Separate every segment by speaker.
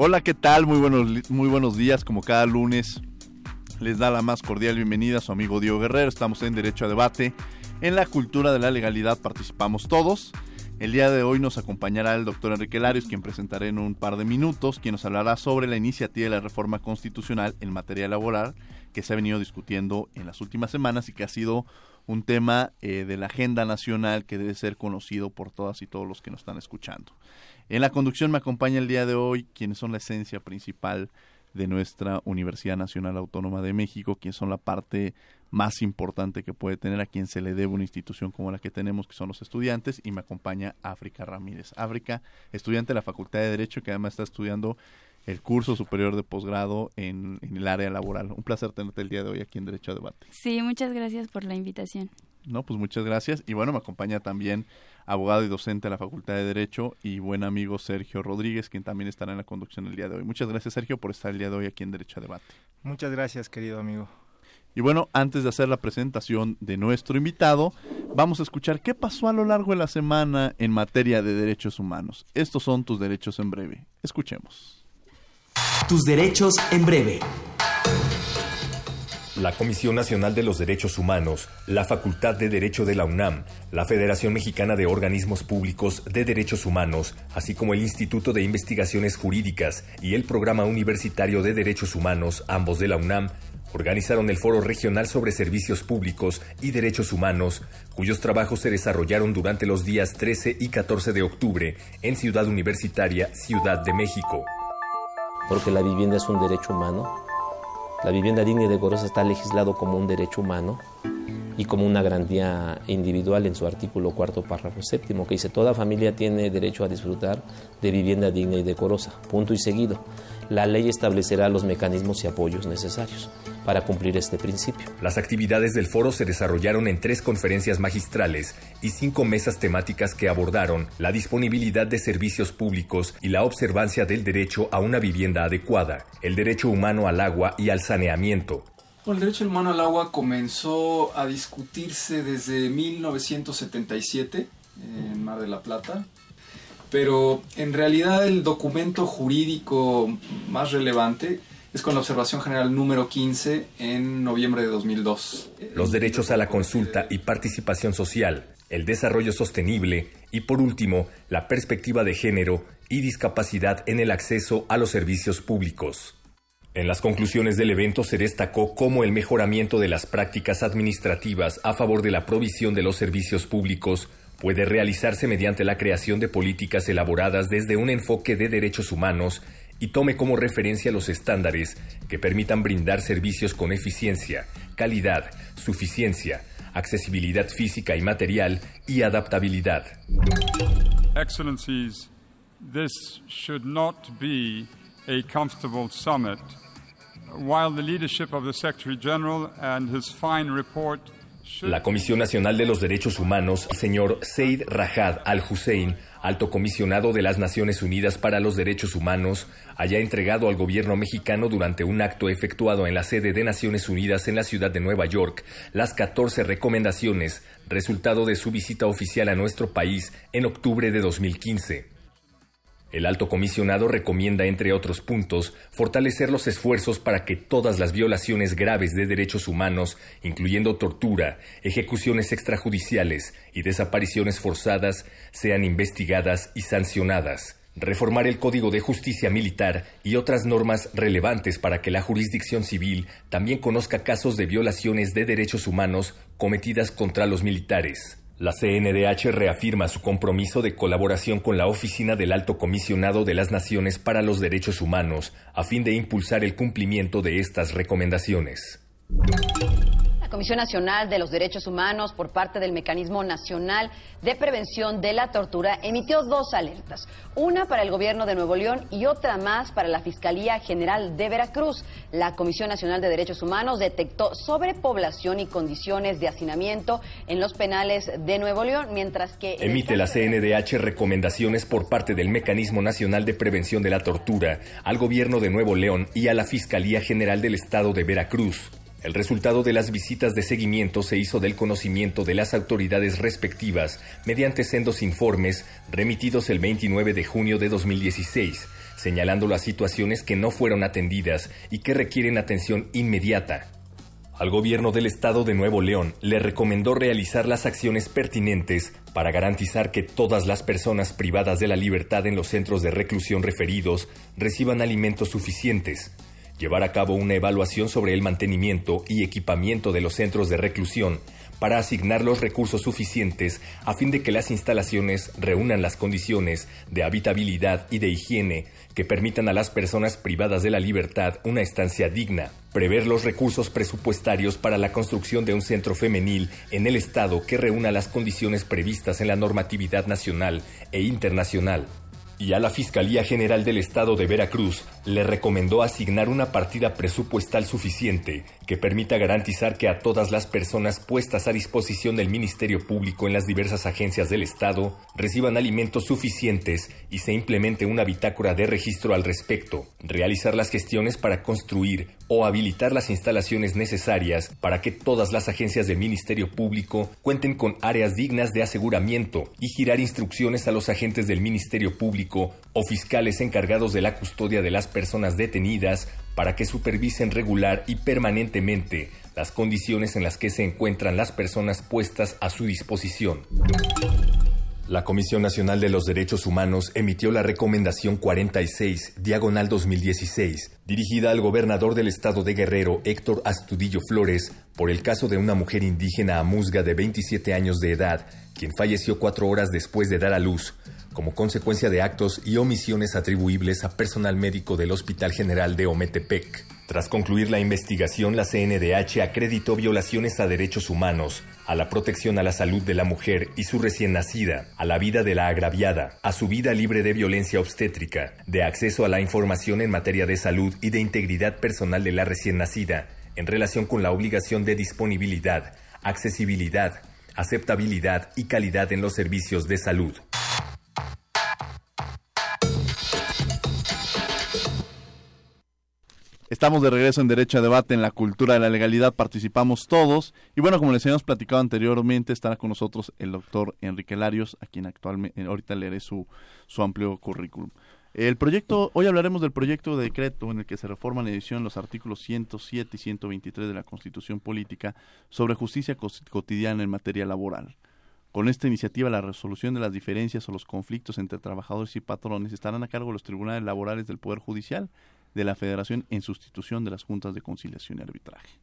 Speaker 1: Hola, ¿qué tal? Muy buenos, muy buenos días, como cada lunes. Les da la más cordial bienvenida a su amigo Diego Guerrero. Estamos en Derecho a Debate. En la cultura de la legalidad participamos todos. El día de hoy nos acompañará el doctor Enrique Larios, quien presentaré en un par de minutos, quien nos hablará sobre la iniciativa de la reforma constitucional en materia laboral que se ha venido discutiendo en las últimas semanas y que ha sido un tema eh, de la agenda nacional que debe ser conocido por todas y todos los que nos están escuchando. En la conducción me acompaña el día de hoy quienes son la esencia principal de nuestra Universidad Nacional Autónoma de México, quienes son la parte más importante que puede tener a quien se le debe una institución como la que tenemos, que son los estudiantes, y me acompaña África Ramírez. África, estudiante de la Facultad de Derecho, que además está estudiando el curso superior de posgrado en, en, el área laboral. Un placer tenerte el día de hoy aquí en Derecho a Debate.
Speaker 2: Sí, muchas gracias por la invitación.
Speaker 1: No, pues muchas gracias. Y bueno, me acompaña también abogado y docente de la Facultad de Derecho y buen amigo Sergio Rodríguez, quien también estará en la conducción el día de hoy. Muchas gracias, Sergio, por estar el día de hoy aquí en Derecho a Debate.
Speaker 3: Muchas gracias, querido amigo.
Speaker 1: Y bueno, antes de hacer la presentación de nuestro invitado, vamos a escuchar qué pasó a lo largo de la semana en materia de derechos humanos. Estos son tus derechos en breve. Escuchemos.
Speaker 4: Tus derechos en breve.
Speaker 5: La Comisión Nacional de los Derechos Humanos, la Facultad de Derecho de la UNAM, la Federación Mexicana de Organismos Públicos de Derechos Humanos, así como el Instituto de Investigaciones Jurídicas y el Programa Universitario de Derechos Humanos, ambos de la UNAM, organizaron el Foro Regional sobre Servicios Públicos y Derechos Humanos, cuyos trabajos se desarrollaron durante los días 13 y 14 de octubre en Ciudad Universitaria, Ciudad de México.
Speaker 6: Porque la vivienda es un derecho humano la vivienda digna y decorosa está legislado como un derecho humano y como una garantía individual en su artículo cuarto, párrafo séptimo, que dice toda familia tiene derecho a disfrutar de vivienda digna y decorosa. Punto y seguido. La ley establecerá los mecanismos y apoyos necesarios para cumplir este principio.
Speaker 5: Las actividades del foro se desarrollaron en tres conferencias magistrales y cinco mesas temáticas que abordaron la disponibilidad de servicios públicos y la observancia del derecho a una vivienda adecuada, el derecho humano al agua y al saneamiento,
Speaker 7: el derecho humano al agua comenzó a discutirse desde 1977 en Mar de la Plata, pero en realidad el documento jurídico más relevante es con la observación general número 15 en noviembre de 2002.
Speaker 5: Los derechos a la consulta y participación social, el desarrollo sostenible y por último la perspectiva de género y discapacidad en el acceso a los servicios públicos. En las conclusiones del evento se destacó cómo el mejoramiento de las prácticas administrativas a favor de la provisión de los servicios públicos puede realizarse mediante la creación de políticas elaboradas desde un enfoque de derechos humanos y tome como referencia los estándares que permitan brindar servicios con eficiencia, calidad, suficiencia, accesibilidad física y material y adaptabilidad.
Speaker 8: Excellencies, this should not be a comfortable summit. While the leadership of the Secretary General and his fine report
Speaker 5: la Comisión Nacional de los Derechos Humanos, señor Said Rajad Al-Hussein, alto comisionado de las Naciones Unidas para los Derechos Humanos, haya entregado al gobierno mexicano durante un acto efectuado en la sede de Naciones Unidas en la ciudad de Nueva York las 14 recomendaciones, resultado de su visita oficial a nuestro país en octubre de 2015. El alto comisionado recomienda, entre otros puntos, fortalecer los esfuerzos para que todas las violaciones graves de derechos humanos, incluyendo tortura, ejecuciones extrajudiciales y desapariciones forzadas, sean investigadas y sancionadas. Reformar el Código de Justicia Militar y otras normas relevantes para que la jurisdicción civil también conozca casos de violaciones de derechos humanos cometidas contra los militares. La CNDH reafirma su compromiso de colaboración con la Oficina del Alto Comisionado de las Naciones para los Derechos Humanos a fin de impulsar el cumplimiento de estas recomendaciones.
Speaker 9: La Comisión Nacional de los Derechos Humanos, por parte del Mecanismo Nacional de Prevención de la Tortura, emitió dos alertas. Una para el gobierno de Nuevo León y otra más para la Fiscalía General de Veracruz. La Comisión Nacional de Derechos Humanos detectó sobrepoblación y condiciones de hacinamiento en los penales de Nuevo León, mientras que...
Speaker 5: Emite la CNDH recomendaciones por parte del Mecanismo Nacional de Prevención de la Tortura al gobierno de Nuevo León y a la Fiscalía General del Estado de Veracruz. El resultado de las visitas de seguimiento se hizo del conocimiento de las autoridades respectivas mediante sendos informes remitidos el 29 de junio de 2016, señalando las situaciones que no fueron atendidas y que requieren atención inmediata. Al gobierno del estado de Nuevo León le recomendó realizar las acciones pertinentes para garantizar que todas las personas privadas de la libertad en los centros de reclusión referidos reciban alimentos suficientes, llevar a cabo una evaluación sobre el mantenimiento y equipamiento de los centros de reclusión para asignar los recursos suficientes a fin de que las instalaciones reúnan las condiciones de habitabilidad y de higiene que permitan a las personas privadas de la libertad una estancia digna, prever los recursos presupuestarios para la construcción de un centro femenil en el Estado que reúna las condiciones previstas en la normatividad nacional e internacional, y a la Fiscalía General del Estado de Veracruz le recomendó asignar una partida presupuestal suficiente que permita garantizar que a todas las personas puestas a disposición del Ministerio Público en las diversas agencias del Estado reciban alimentos suficientes y se implemente una bitácora de registro al respecto, realizar las gestiones para construir o habilitar las instalaciones necesarias para que todas las agencias del Ministerio Público cuenten con áreas dignas de aseguramiento y girar instrucciones a los agentes del Ministerio Público o fiscales encargados de la custodia de las personas detenidas para que supervisen regular y permanentemente las condiciones en las que se encuentran las personas puestas a su disposición. La Comisión Nacional de los Derechos Humanos emitió la Recomendación 46, diagonal 2016, dirigida al gobernador del estado de Guerrero, Héctor Astudillo Flores, por el caso de una mujer indígena amuzga de 27 años de edad, quien falleció cuatro horas después de dar a luz, como consecuencia de actos y omisiones atribuibles a personal médico del Hospital General de Ometepec. Tras concluir la investigación, la CNDH acreditó violaciones a derechos humanos, a la protección a la salud de la mujer y su recién nacida, a la vida de la agraviada, a su vida libre de violencia obstétrica, de acceso a la información en materia de salud y de integridad personal de la recién nacida, en relación con la obligación de disponibilidad, accesibilidad, aceptabilidad y calidad en los servicios de salud.
Speaker 1: Estamos de regreso en Derecho a Debate en la Cultura de la Legalidad, participamos todos. Y bueno, como les habíamos platicado anteriormente, estará con nosotros el doctor Enrique Larios, a quien actualmente, ahorita leeré su, su amplio currículum. El proyecto, hoy hablaremos del proyecto de decreto en el que se reforma la edición los artículos 107 y 123 de la Constitución Política sobre justicia cotidiana en materia laboral. Con esta iniciativa, la resolución de las diferencias o los conflictos entre trabajadores y patrones estarán a cargo de los tribunales laborales del Poder Judicial de la Federación en sustitución de las juntas de conciliación y arbitraje.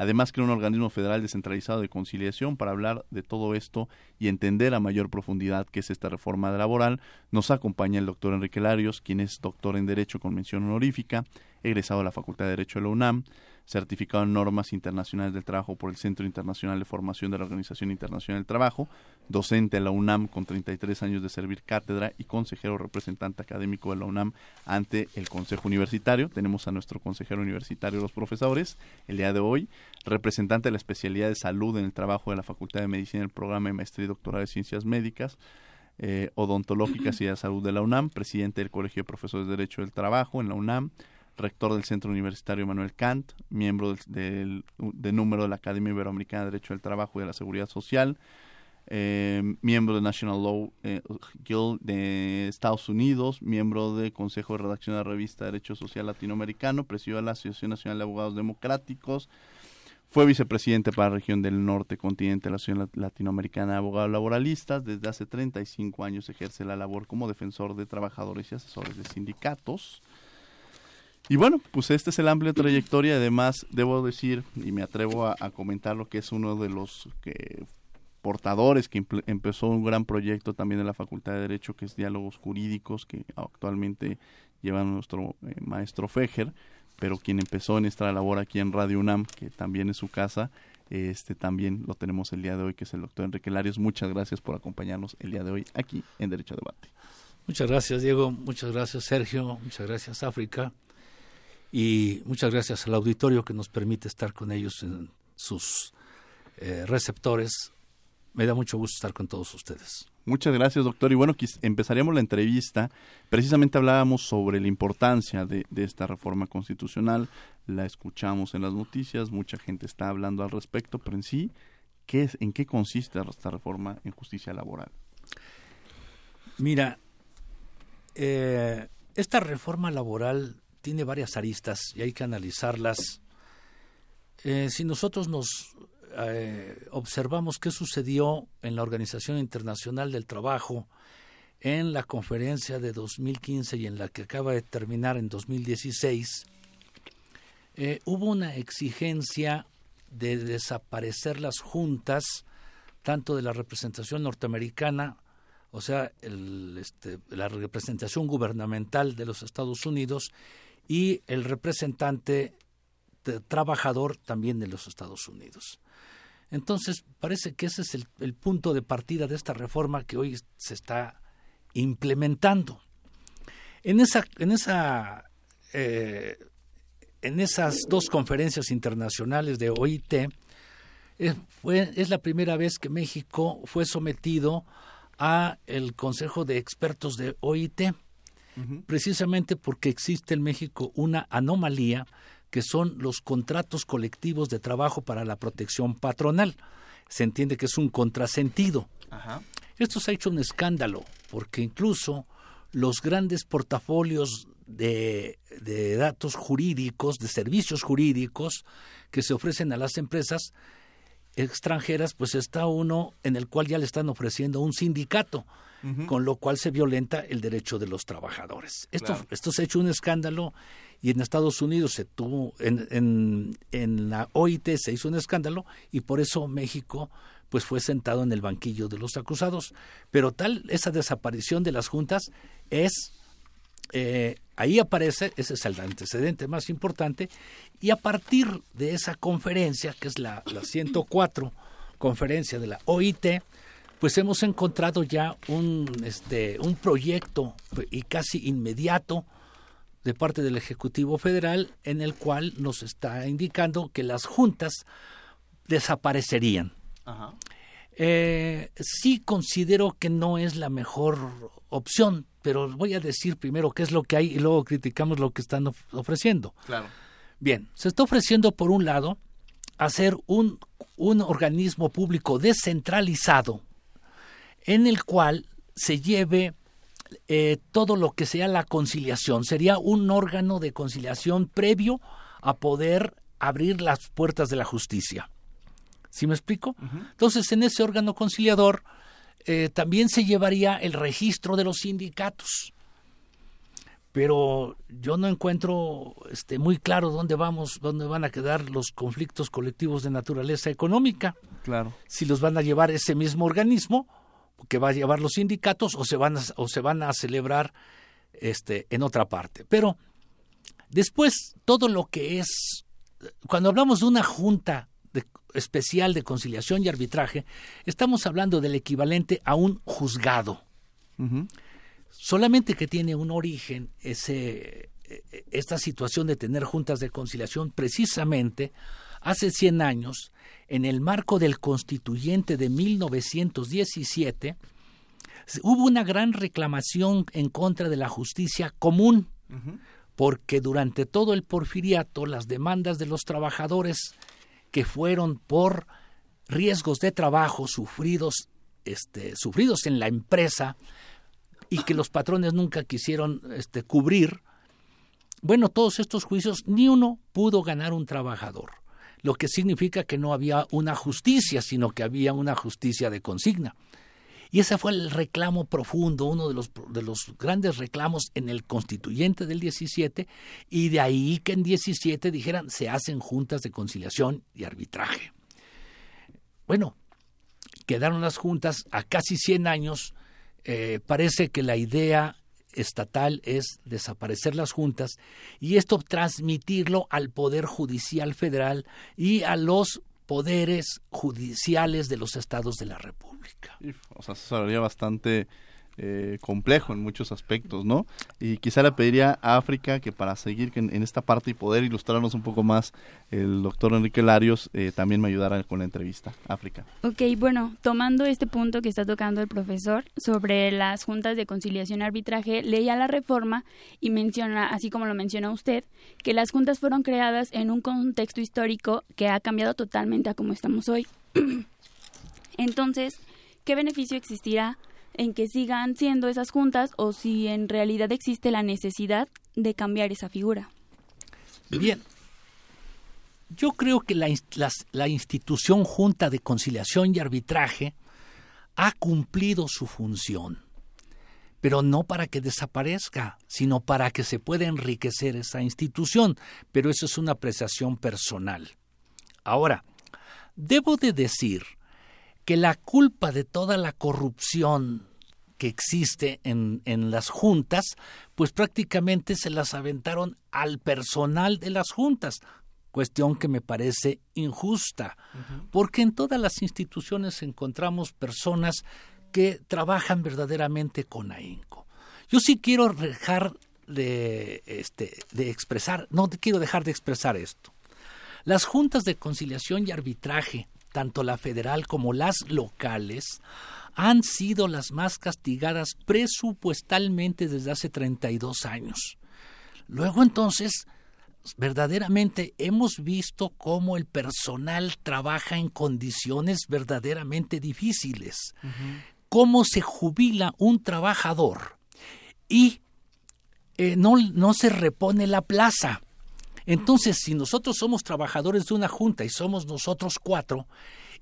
Speaker 1: Además, crea un organismo federal descentralizado de conciliación para hablar de todo esto y entender a mayor profundidad qué es esta reforma laboral. Nos acompaña el doctor Enrique Larios, quien es doctor en Derecho con mención honorífica, egresado de la Facultad de Derecho de la UNAM, certificado en normas internacionales del trabajo por el Centro Internacional de Formación de la Organización Internacional del Trabajo, docente de la UNAM con 33 años de servir cátedra y consejero representante académico de la UNAM ante el Consejo Universitario. Tenemos a nuestro consejero universitario, los profesores, el día de hoy, representante de la especialidad de salud en el trabajo de la Facultad de Medicina del programa de maestría y doctorado de Ciencias Médicas. Eh, odontológicas y de salud de la UNAM, presidente del Colegio de Profesores de Derecho del Trabajo en la UNAM, rector del Centro Universitario Manuel Kant, miembro del, de número de la Academia Iberoamericana de Derecho del Trabajo y de la Seguridad Social, eh, miembro de National Law eh, Guild de Estados Unidos, miembro del Consejo de Redacción de la Revista Derecho Social Latinoamericano, presidió la Asociación Nacional de Abogados Democráticos, fue vicepresidente para la región del norte continente de la Asociación Latinoamericana de Abogados Laboralistas. Desde hace 35 años ejerce la labor como defensor de trabajadores y asesores de sindicatos. Y bueno, pues este es el amplio trayectoria. Además, debo decir, y me atrevo a, comentar lo que es uno de los que, portadores que empezó un gran proyecto también de la Facultad de Derecho, que es Diálogos Jurídicos, que actualmente lleva nuestro eh, maestro Fejer, pero quien empezó en esta labor aquí en Radio UNAM, que también es su casa, este también lo tenemos el día de hoy, que es el doctor Enrique Larios. Muchas gracias por acompañarnos el día de hoy aquí en Derecho a Debate.
Speaker 10: Muchas gracias, Diego. Muchas gracias, Sergio. Muchas gracias, África. Y muchas gracias al auditorio que nos permite estar con ellos en sus eh, receptores. Me da mucho gusto estar con todos ustedes.
Speaker 1: Muchas gracias, doctor. Y bueno, empezaríamos la entrevista. Precisamente hablábamos sobre la importancia de, esta reforma constitucional. La escuchamos en las noticias, mucha gente está hablando al respecto, pero en sí, ¿qué es, ¿en qué consiste esta reforma en justicia laboral?
Speaker 10: Mira, eh, esta reforma laboral tiene varias aristas y hay que analizarlas. Eh, si nosotros nos eh, observamos qué sucedió en la Organización Internacional del Trabajo en la conferencia de 2015 y en la que acaba de terminar en 2016, eh, hubo una exigencia de desaparecer las juntas, tanto de la representación norteamericana, o sea, este, la representación gubernamental de los Estados Unidos, y el representante trabajador también de los Estados Unidos. Entonces, parece que ese es el, punto de partida de esta reforma que hoy se está implementando. En esa, en esa, eh, en esas dos conferencias internacionales de OIT, eh, fue, es la primera vez que México fue sometido a el Consejo de Expertos de OIT, precisamente porque existe en México una anomalía que son los contratos colectivos de trabajo para la protección patronal. Se entiende que es un contrasentido. Esto se ha hecho un escándalo, porque incluso los grandes portafolios de, de, datos jurídicos, de servicios jurídicos que se ofrecen a las empresas extranjeras, pues está uno en el cual ya le están ofreciendo un sindicato, con lo cual se violenta el derecho de los trabajadores. Esto, esto se ha hecho un escándalo y en Estados Unidos se tuvo, en, en, en la OIT se hizo un escándalo y por eso México pues fue sentado en el banquillo de los acusados. Pero tal, esa desaparición de las juntas es, eh, ahí aparece, ese es el antecedente más importante, y a partir de esa conferencia, que es la, la 104 conferencia de la OIT, pues hemos encontrado ya un, este, un proyecto y casi inmediato de parte del Ejecutivo Federal en el cual nos está indicando que las juntas desaparecerían. Eh, sí considero que no es la mejor opción, pero voy a decir primero qué es lo que hay y luego criticamos lo que están ofreciendo.
Speaker 1: Claro.
Speaker 10: Bien, se está ofreciendo por un lado hacer un, un organismo público descentralizado en el cual se lleve eh, todo lo que sea la conciliación. Sería un órgano de conciliación previo a poder abrir las puertas de la justicia. ¿Sí me explico? Entonces, en ese órgano conciliador eh, también se llevaría el registro de los sindicatos. Pero yo no encuentro este, muy claro dónde vamos, dónde van a quedar los conflictos colectivos de naturaleza económica.
Speaker 1: Claro.
Speaker 10: Si los van a llevar ese mismo organismo que va a llevar los sindicatos o se van a, o se van a celebrar este, en otra parte. Pero después, todo lo que es, cuando hablamos de una junta especial de conciliación y arbitraje, estamos hablando del equivalente a un juzgado. Solamente que tiene un origen ese, esta situación de tener juntas de conciliación precisamente hace 100 años en el marco del constituyente de 1917, hubo una gran reclamación en contra de la justicia común, porque durante todo el porfiriato las demandas de los trabajadores que fueron por riesgos de trabajo sufridos, este, sufridos en la empresa y que los patrones nunca quisieron este, cubrir, bueno, todos estos juicios, ni uno pudo ganar un trabajador lo que significa que no había una justicia, sino que había una justicia de consigna. Y ese fue el reclamo profundo, uno de los, de los grandes reclamos en el constituyente del 17, y de ahí que en 17 dijeran se hacen juntas de conciliación y arbitraje. Bueno, quedaron las juntas a casi 100 años. Eh, parece que la idea estatal es desaparecer las juntas y esto transmitirlo al Poder Judicial Federal y a los poderes judiciales de los estados de la República.
Speaker 1: O sea, sería bastante eh, complejo en muchos aspectos, ¿no? Y quizá le pediría a África que para seguir en, esta parte y poder ilustrarnos un poco más, el doctor Enrique Larios eh, también me ayudara con la entrevista. África.
Speaker 2: Ok, bueno, tomando este punto que está tocando el profesor sobre las juntas de conciliación y arbitraje, leía la reforma y menciona, así como lo menciona usted, que las juntas fueron creadas en un contexto histórico que ha cambiado totalmente a como estamos hoy. Entonces, ¿qué beneficio existirá en que sigan siendo esas juntas o si en realidad existe la necesidad de cambiar esa figura.
Speaker 10: Bien, yo creo que la, la, institución Junta de Conciliación y Arbitraje ha cumplido su función, pero no para que desaparezca, sino para que se pueda enriquecer esa institución, pero eso es una apreciación personal. Ahora, debo de decir que la culpa de toda la corrupción que existe en, en, las juntas, pues prácticamente se las aventaron al personal de las juntas, cuestión que me parece injusta, porque en todas las instituciones encontramos personas que trabajan verdaderamente con ahínco. Yo sí quiero dejar de, este, de expresar, no quiero dejar de expresar esto. Las juntas de conciliación y arbitraje tanto la federal como las locales, han sido las más castigadas presupuestalmente desde hace 32 años. Luego entonces, verdaderamente hemos visto cómo el personal trabaja en condiciones verdaderamente difíciles, cómo se jubila un trabajador y eh, no, no se repone la plaza entonces, si nosotros somos trabajadores de una junta y somos nosotros cuatro,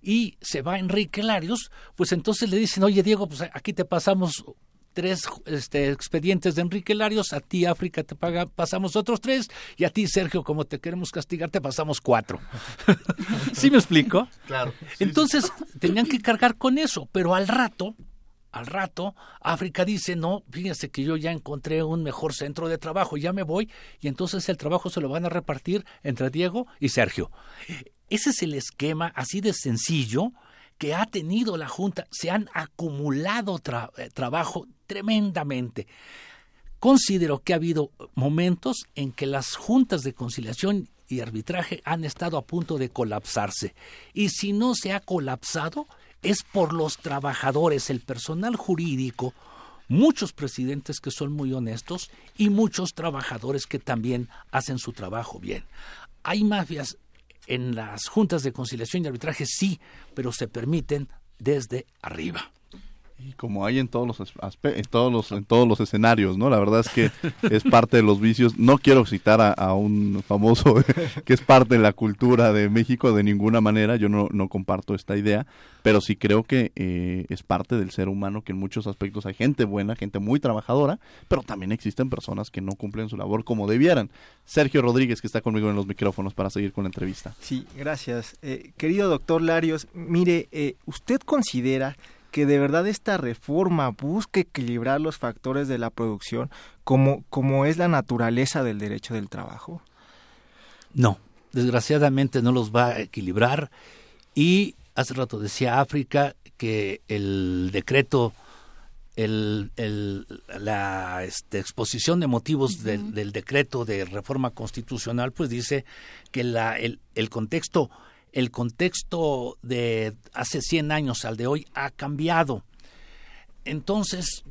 Speaker 10: y se va Enrique Larios, pues entonces le dicen, oye Diego, pues aquí te pasamos tres este, expedientes de Enrique Larios, a ti África te paga, pasamos otros tres, y a ti Sergio, como te queremos castigar, te pasamos cuatro. ¿Sí me explico?
Speaker 1: Claro.
Speaker 10: Entonces, tenían que cargar con eso, pero al rato al rato, África dice, no, fíjense que yo ya encontré un mejor centro de trabajo, ya me voy, y entonces el trabajo se lo van a repartir entre Diego y Sergio. Ese es el esquema así de sencillo que ha tenido la Junta. Se han acumulado eh, trabajo tremendamente. Considero que ha habido momentos en que las juntas de conciliación y arbitraje han estado a punto de colapsarse. Y si no se ha colapsado, es por los trabajadores, el personal jurídico, muchos presidentes que son muy honestos y muchos trabajadores que también hacen su trabajo bien. Hay mafias en las juntas de conciliación y arbitraje, sí, pero se permiten desde arriba.
Speaker 1: Y como hay en todos los en todos los en todos los escenarios, ¿no? La verdad es que es parte de los vicios. No quiero citar a, un famoso que es parte de la cultura de México de ninguna manera. Yo no, no comparto esta idea, pero sí creo que eh, es parte del ser humano que en muchos aspectos hay gente buena, gente muy trabajadora, pero también existen personas que no cumplen su labor como debieran. Sergio Rodríguez que está conmigo en los micrófonos para seguir con la entrevista.
Speaker 3: Sí, gracias, eh, querido doctor Larios. Mire, eh, usted considera que de verdad esta reforma busque equilibrar los factores de la producción como, como es la naturaleza del derecho del trabajo?
Speaker 10: No, desgraciadamente no los va a equilibrar y hace rato decía África que el decreto el, la este, exposición de motivos del, decreto de reforma constitucional, pues dice que la, el, el contexto el contexto de hace 100 años al de hoy ha cambiado. Entonces,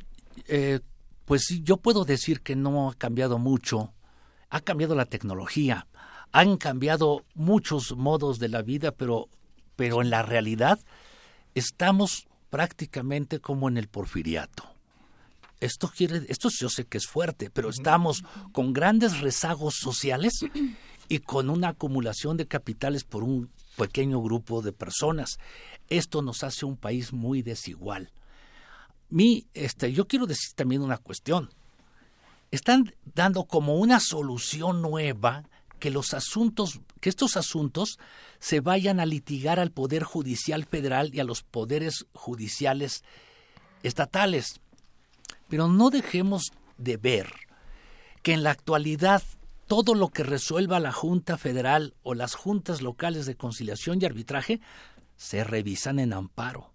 Speaker 10: eh, pues yo puedo decir que no ha cambiado mucho. Ha cambiado la tecnología, han cambiado muchos modos de la vida, pero, pero en la realidad estamos prácticamente como en el porfiriato. Esto quiere, esto yo sé que es fuerte, pero estamos con grandes rezagos sociales y con una acumulación de capitales por un pequeño grupo de personas. Esto nos hace un país muy desigual. Mi, este, yo quiero decir también una cuestión. Están dando como una solución nueva que los asuntos, que estos asuntos se vayan a litigar al Poder Judicial Federal y a los poderes judiciales estatales. Pero no dejemos de ver que en la actualidad todo lo que resuelva la Junta Federal o las juntas locales de conciliación y arbitraje se revisan en amparo.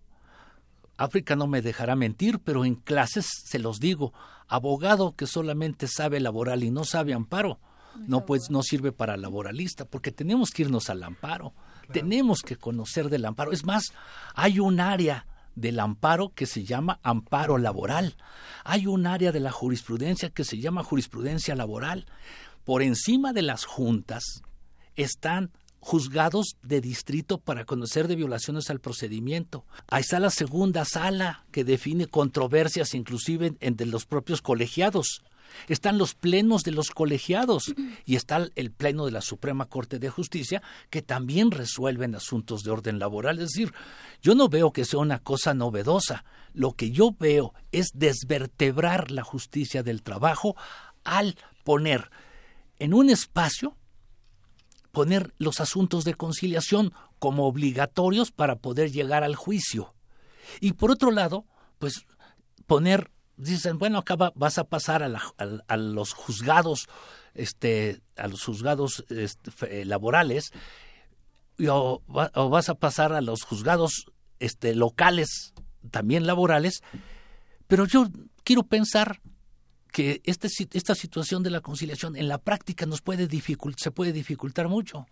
Speaker 10: África no me dejará mentir, pero en clases se los digo, abogado que solamente sabe laboral y no sabe amparo, no pues no sirve para laboralista, porque tenemos que irnos al amparo, tenemos que conocer del amparo. Es más, hay un área del amparo que se llama amparo laboral. Hay un área de la jurisprudencia que se llama jurisprudencia laboral. Por encima de las juntas están juzgados de distrito para conocer de violaciones al procedimiento. Ahí está la segunda sala que define controversias inclusive entre los propios colegiados. Están los plenos de los colegiados y está el pleno de la Suprema Corte de Justicia que también resuelven asuntos de orden laboral. Es decir, yo no veo que sea una cosa novedosa. Lo que yo veo es desvertebrar la justicia del trabajo al poner en un espacio poner los asuntos de conciliación como obligatorios para poder llegar al juicio. Y por otro lado, pues poner, dicen, bueno, acá vas a pasar a, los juzgados, este, a los juzgados este, laborales, o, o, vas a pasar a los juzgados este, locales, también laborales, pero yo quiero pensar que este, esta situación de la conciliación en la práctica nos puede se puede dificultar mucho.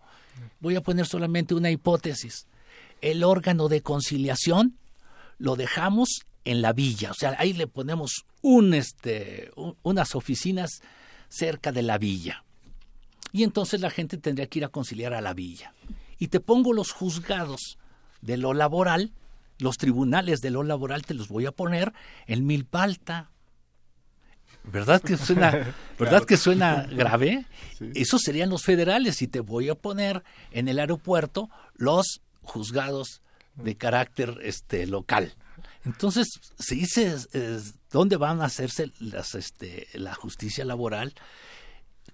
Speaker 10: Voy a poner solamente una hipótesis. El órgano de conciliación lo dejamos en la villa, o sea, ahí le ponemos un, este, unas oficinas cerca de la villa. Y entonces la gente tendría que ir a conciliar a la villa. Y te pongo los juzgados de lo laboral, los tribunales de lo laboral te los voy a poner en Milpalta, ¿Verdad que suena, ¿verdad que suena grave? Esos serían los federales y te voy a poner en el aeropuerto los juzgados de carácter este local. Entonces, se dice dónde van a hacerse las este la justicia laboral.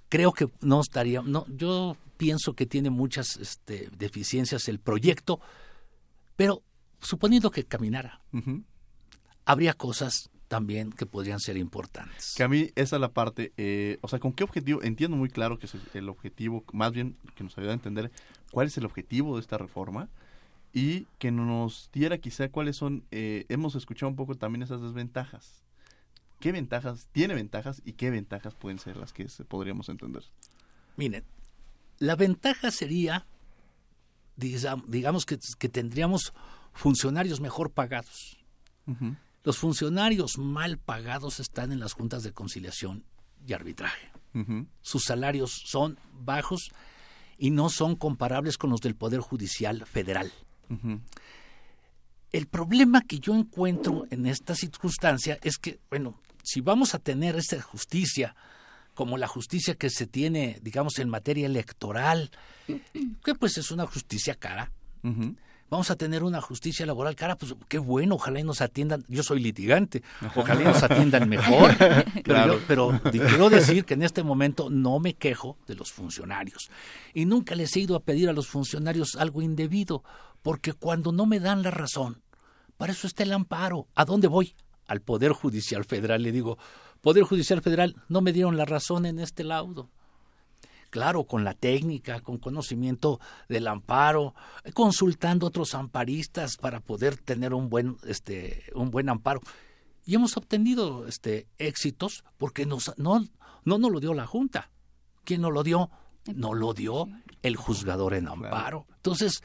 Speaker 10: Creo que no estaría no yo pienso que tiene muchas este, deficiencias el proyecto, pero suponiendo que caminara, habría cosas también que podrían ser importantes.
Speaker 1: Que a mí esa es la parte, eh, o sea, ¿con qué objetivo? Entiendo muy claro que es el objetivo, más bien que nos ayuda a entender cuál es el objetivo de esta reforma y que nos diera quizá cuáles son, eh, hemos escuchado un poco también esas desventajas. ¿Qué ventajas, tiene ventajas y qué ventajas pueden ser las que podríamos entender?
Speaker 10: Miren, la ventaja sería, digamos que, que tendríamos funcionarios mejor pagados. Los funcionarios mal pagados están en las juntas de conciliación y arbitraje. Sus salarios son bajos y no son comparables con los del Poder Judicial Federal. El problema que yo encuentro en esta circunstancia es que, bueno, si vamos a tener esta justicia como la justicia que se tiene, digamos, en materia electoral, que pues es una justicia cara, vamos a tener una justicia laboral cara, pues qué bueno, ojalá y nos atiendan, yo soy litigante, ojalá y nos atiendan mejor, pero, pero quiero decir que en este momento no me quejo de los funcionarios. Y nunca les he ido a pedir a los funcionarios algo indebido, porque cuando no me dan la razón, para eso está el amparo, ¿a dónde voy? Al Poder Judicial Federal. Le digo, Poder Judicial Federal, no me dieron la razón en este laudo claro, con la técnica, con conocimiento del amparo, consultando a otros amparistas para poder tener un buen, este, un buen amparo. Y hemos obtenido este, éxitos porque nos, no, no nos lo dio la Junta. ¿Quién nos lo dio? No lo dio el juzgador en amparo. Entonces,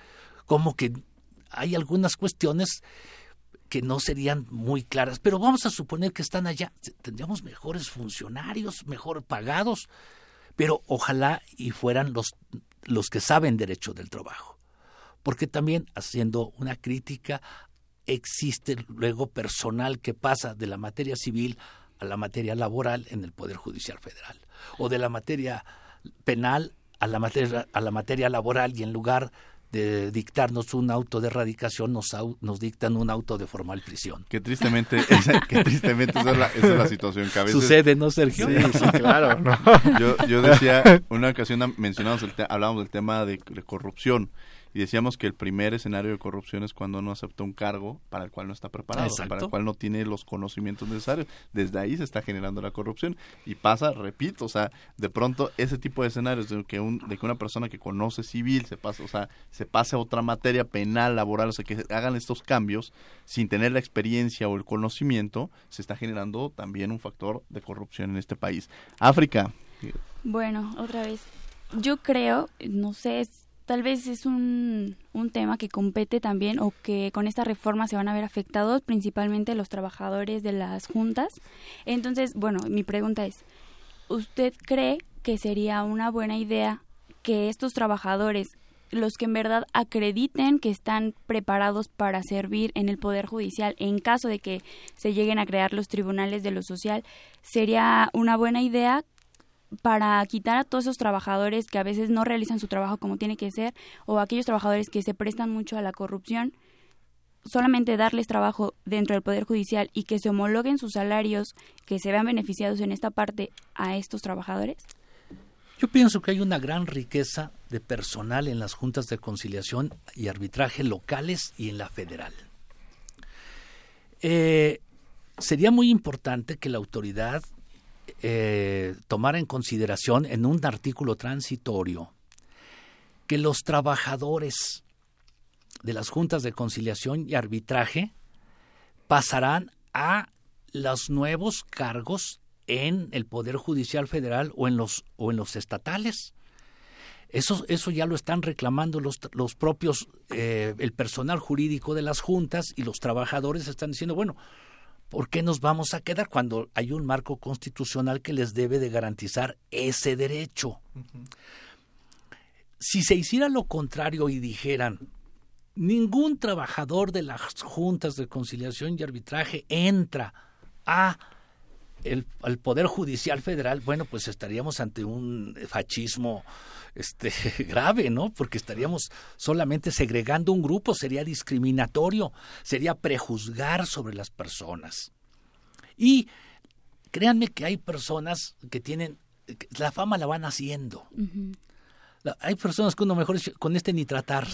Speaker 10: como que hay algunas cuestiones que no serían muy claras, pero vamos a suponer que están allá. Tendríamos mejores funcionarios, mejor pagados, pero ojalá y fueran los, los que saben derecho del trabajo. Porque también, haciendo una crítica, existe luego personal que pasa de la materia civil a la materia laboral en el Poder Judicial Federal, o de la materia penal a la materia, a la materia laboral y en lugar de dictarnos un auto de erradicación, nos, nos dictan un auto de formal prisión.
Speaker 1: Que tristemente, esa, que tristemente esa, es la, esa es la situación que a veces...
Speaker 10: Sucede, ¿no, Sergio?
Speaker 1: Sí, sí claro. Yo, yo decía, una ocasión mencionamos el hablábamos del tema de, corrupción Y decíamos que el primer escenario de corrupción es cuando no acepta un cargo para el cual no está preparado, para el cual no tiene los conocimientos necesarios. Desde ahí se está generando la corrupción y pasa, repito, o sea, de pronto ese tipo de escenarios de que, un, de que una persona que conoce civil se pasa, o sea, se pase a otra materia penal, laboral, o sea, que hagan estos cambios sin tener la experiencia o el conocimiento, se está generando también un factor de corrupción en este país. África.
Speaker 2: Bueno, otra vez. Yo creo, no sé, tal vez es un, un tema que compete también o que con esta reforma se van a ver afectados principalmente los trabajadores de las juntas. Entonces, bueno, mi pregunta es, ¿usted cree que sería una buena idea que estos trabajadores, los que en verdad acrediten que están preparados para servir en el Poder Judicial en caso de que se lleguen a crear los tribunales de lo social, sería una buena idea para quitar a todos esos trabajadores que a veces no realizan su trabajo como tiene que ser o aquellos trabajadores que se prestan mucho a la corrupción, solamente darles trabajo dentro del Poder Judicial y que se homologuen sus salarios, que se vean beneficiados en esta parte a estos trabajadores?
Speaker 10: Yo pienso que hay una gran riqueza de personal en las juntas de conciliación y arbitraje locales y en la federal. Eh, sería muy importante que la autoridad eh, tomar en consideración en un artículo transitorio que los trabajadores de las juntas de conciliación y arbitraje pasarán a los nuevos cargos en el Poder Judicial Federal o en los, o en los estatales. Eso, eso ya lo están reclamando los, los propios, eh, el personal jurídico de las juntas y los trabajadores están diciendo, bueno, ¿por qué nos vamos a quedar cuando hay un marco constitucional que les debe de garantizar ese derecho? Si se hiciera lo contrario y dijeran, ningún trabajador de las juntas de conciliación y arbitraje entra a el, Poder Judicial Federal, bueno, pues estaríamos ante un fascismo este, grave, ¿no? Porque estaríamos solamente segregando un grupo, sería discriminatorio, sería prejuzgar sobre las personas. Y créanme que hay personas que tienen, la fama la van haciendo. hay personas que uno mejor con este ni tratar.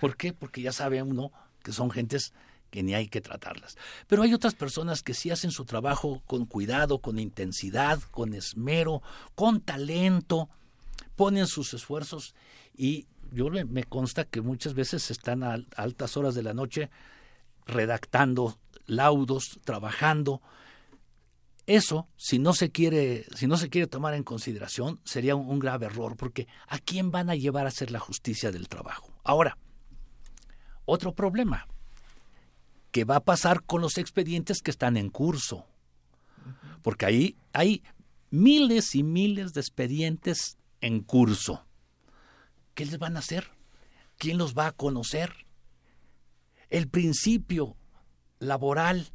Speaker 10: ¿Por qué? Porque ya sabe uno que son gentes que ni hay que tratarlas. Pero hay otras personas que sí hacen su trabajo con cuidado, con intensidad, con esmero, con talento, ponen sus esfuerzos y yo me consta que muchas veces están a altas horas de la noche redactando laudos, trabajando. Eso, si no se quiere, si no se quiere tomar en consideración, sería un, un grave error, porque ¿a quién van a llevar a hacer la justicia del trabajo? Ahora, otro problema. ¿Qué va a pasar con los expedientes que están en curso? Porque ahí hay miles y miles de expedientes en curso. ¿Qué les van a hacer? ¿Quién los va a conocer? El principio laboral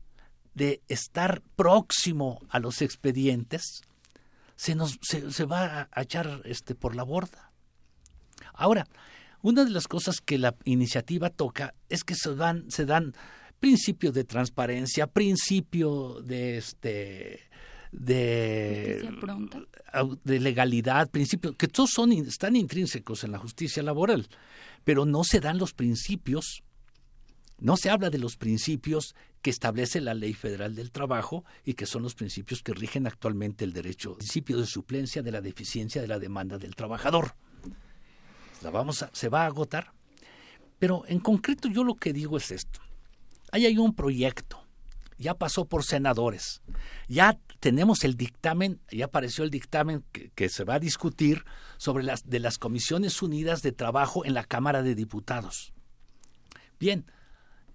Speaker 10: de estar próximo a los expedientes se, nos, se, va a echar este, por la borda. Ahora, una de las cosas que la iniciativa toca es que se dan, se dan principio de transparencia, principio de este de, de legalidad, principios, que todos son, están intrínsecos en la justicia laboral, pero no se dan los principios, no se habla de los principios que establece la Ley Federal del Trabajo y que son los principios que rigen actualmente el derecho, principio de suplencia de la deficiencia de la demanda del trabajador. La vamos a, se va a agotar. Pero en concreto yo lo que digo es esto. Ahí hay un proyecto ya pasó por senadores, ya tenemos el dictamen, ya apareció el dictamen que, se va a discutir sobre las de las comisiones unidas de trabajo en la Cámara de Diputados. Bien,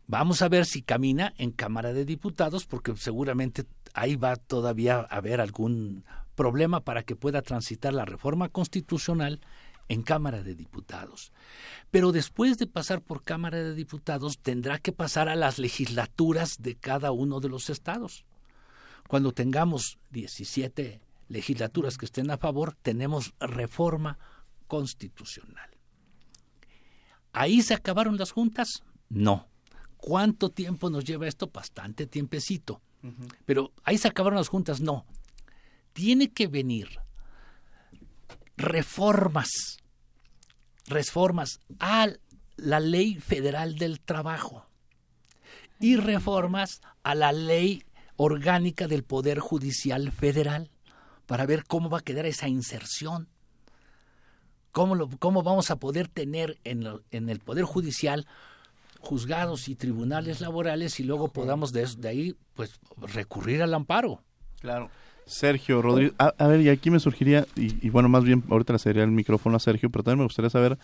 Speaker 10: vamos a ver si camina en Cámara de Diputados, porque seguramente ahí va todavía a haber algún problema para que pueda transitar la reforma constitucional en Cámara de Diputados. Pero después de pasar por Cámara de Diputados tendrá que pasar a las legislaturas de cada uno de los estados. Cuando tengamos 17 legislaturas que estén a favor, tenemos reforma constitucional. ¿Ahí se acabaron las juntas? No. ¿Cuánto tiempo nos lleva esto? Bastante tiempecito. Pero ahí se acabaron las juntas, no. Tiene que venir reformas reformas a la ley federal del trabajo y reformas a la ley orgánica del Poder Judicial Federal para ver cómo va a quedar esa inserción. ¿Cómo, lo, cómo vamos a poder tener en, en, el Poder Judicial juzgados y tribunales laborales y luego podamos desde de ahí pues recurrir al amparo?
Speaker 1: Claro. Sergio Rodríguez, a, ver, y aquí me surgiría, y, bueno, más bien ahorita le cedería el micrófono a Sergio, pero también me gustaría saber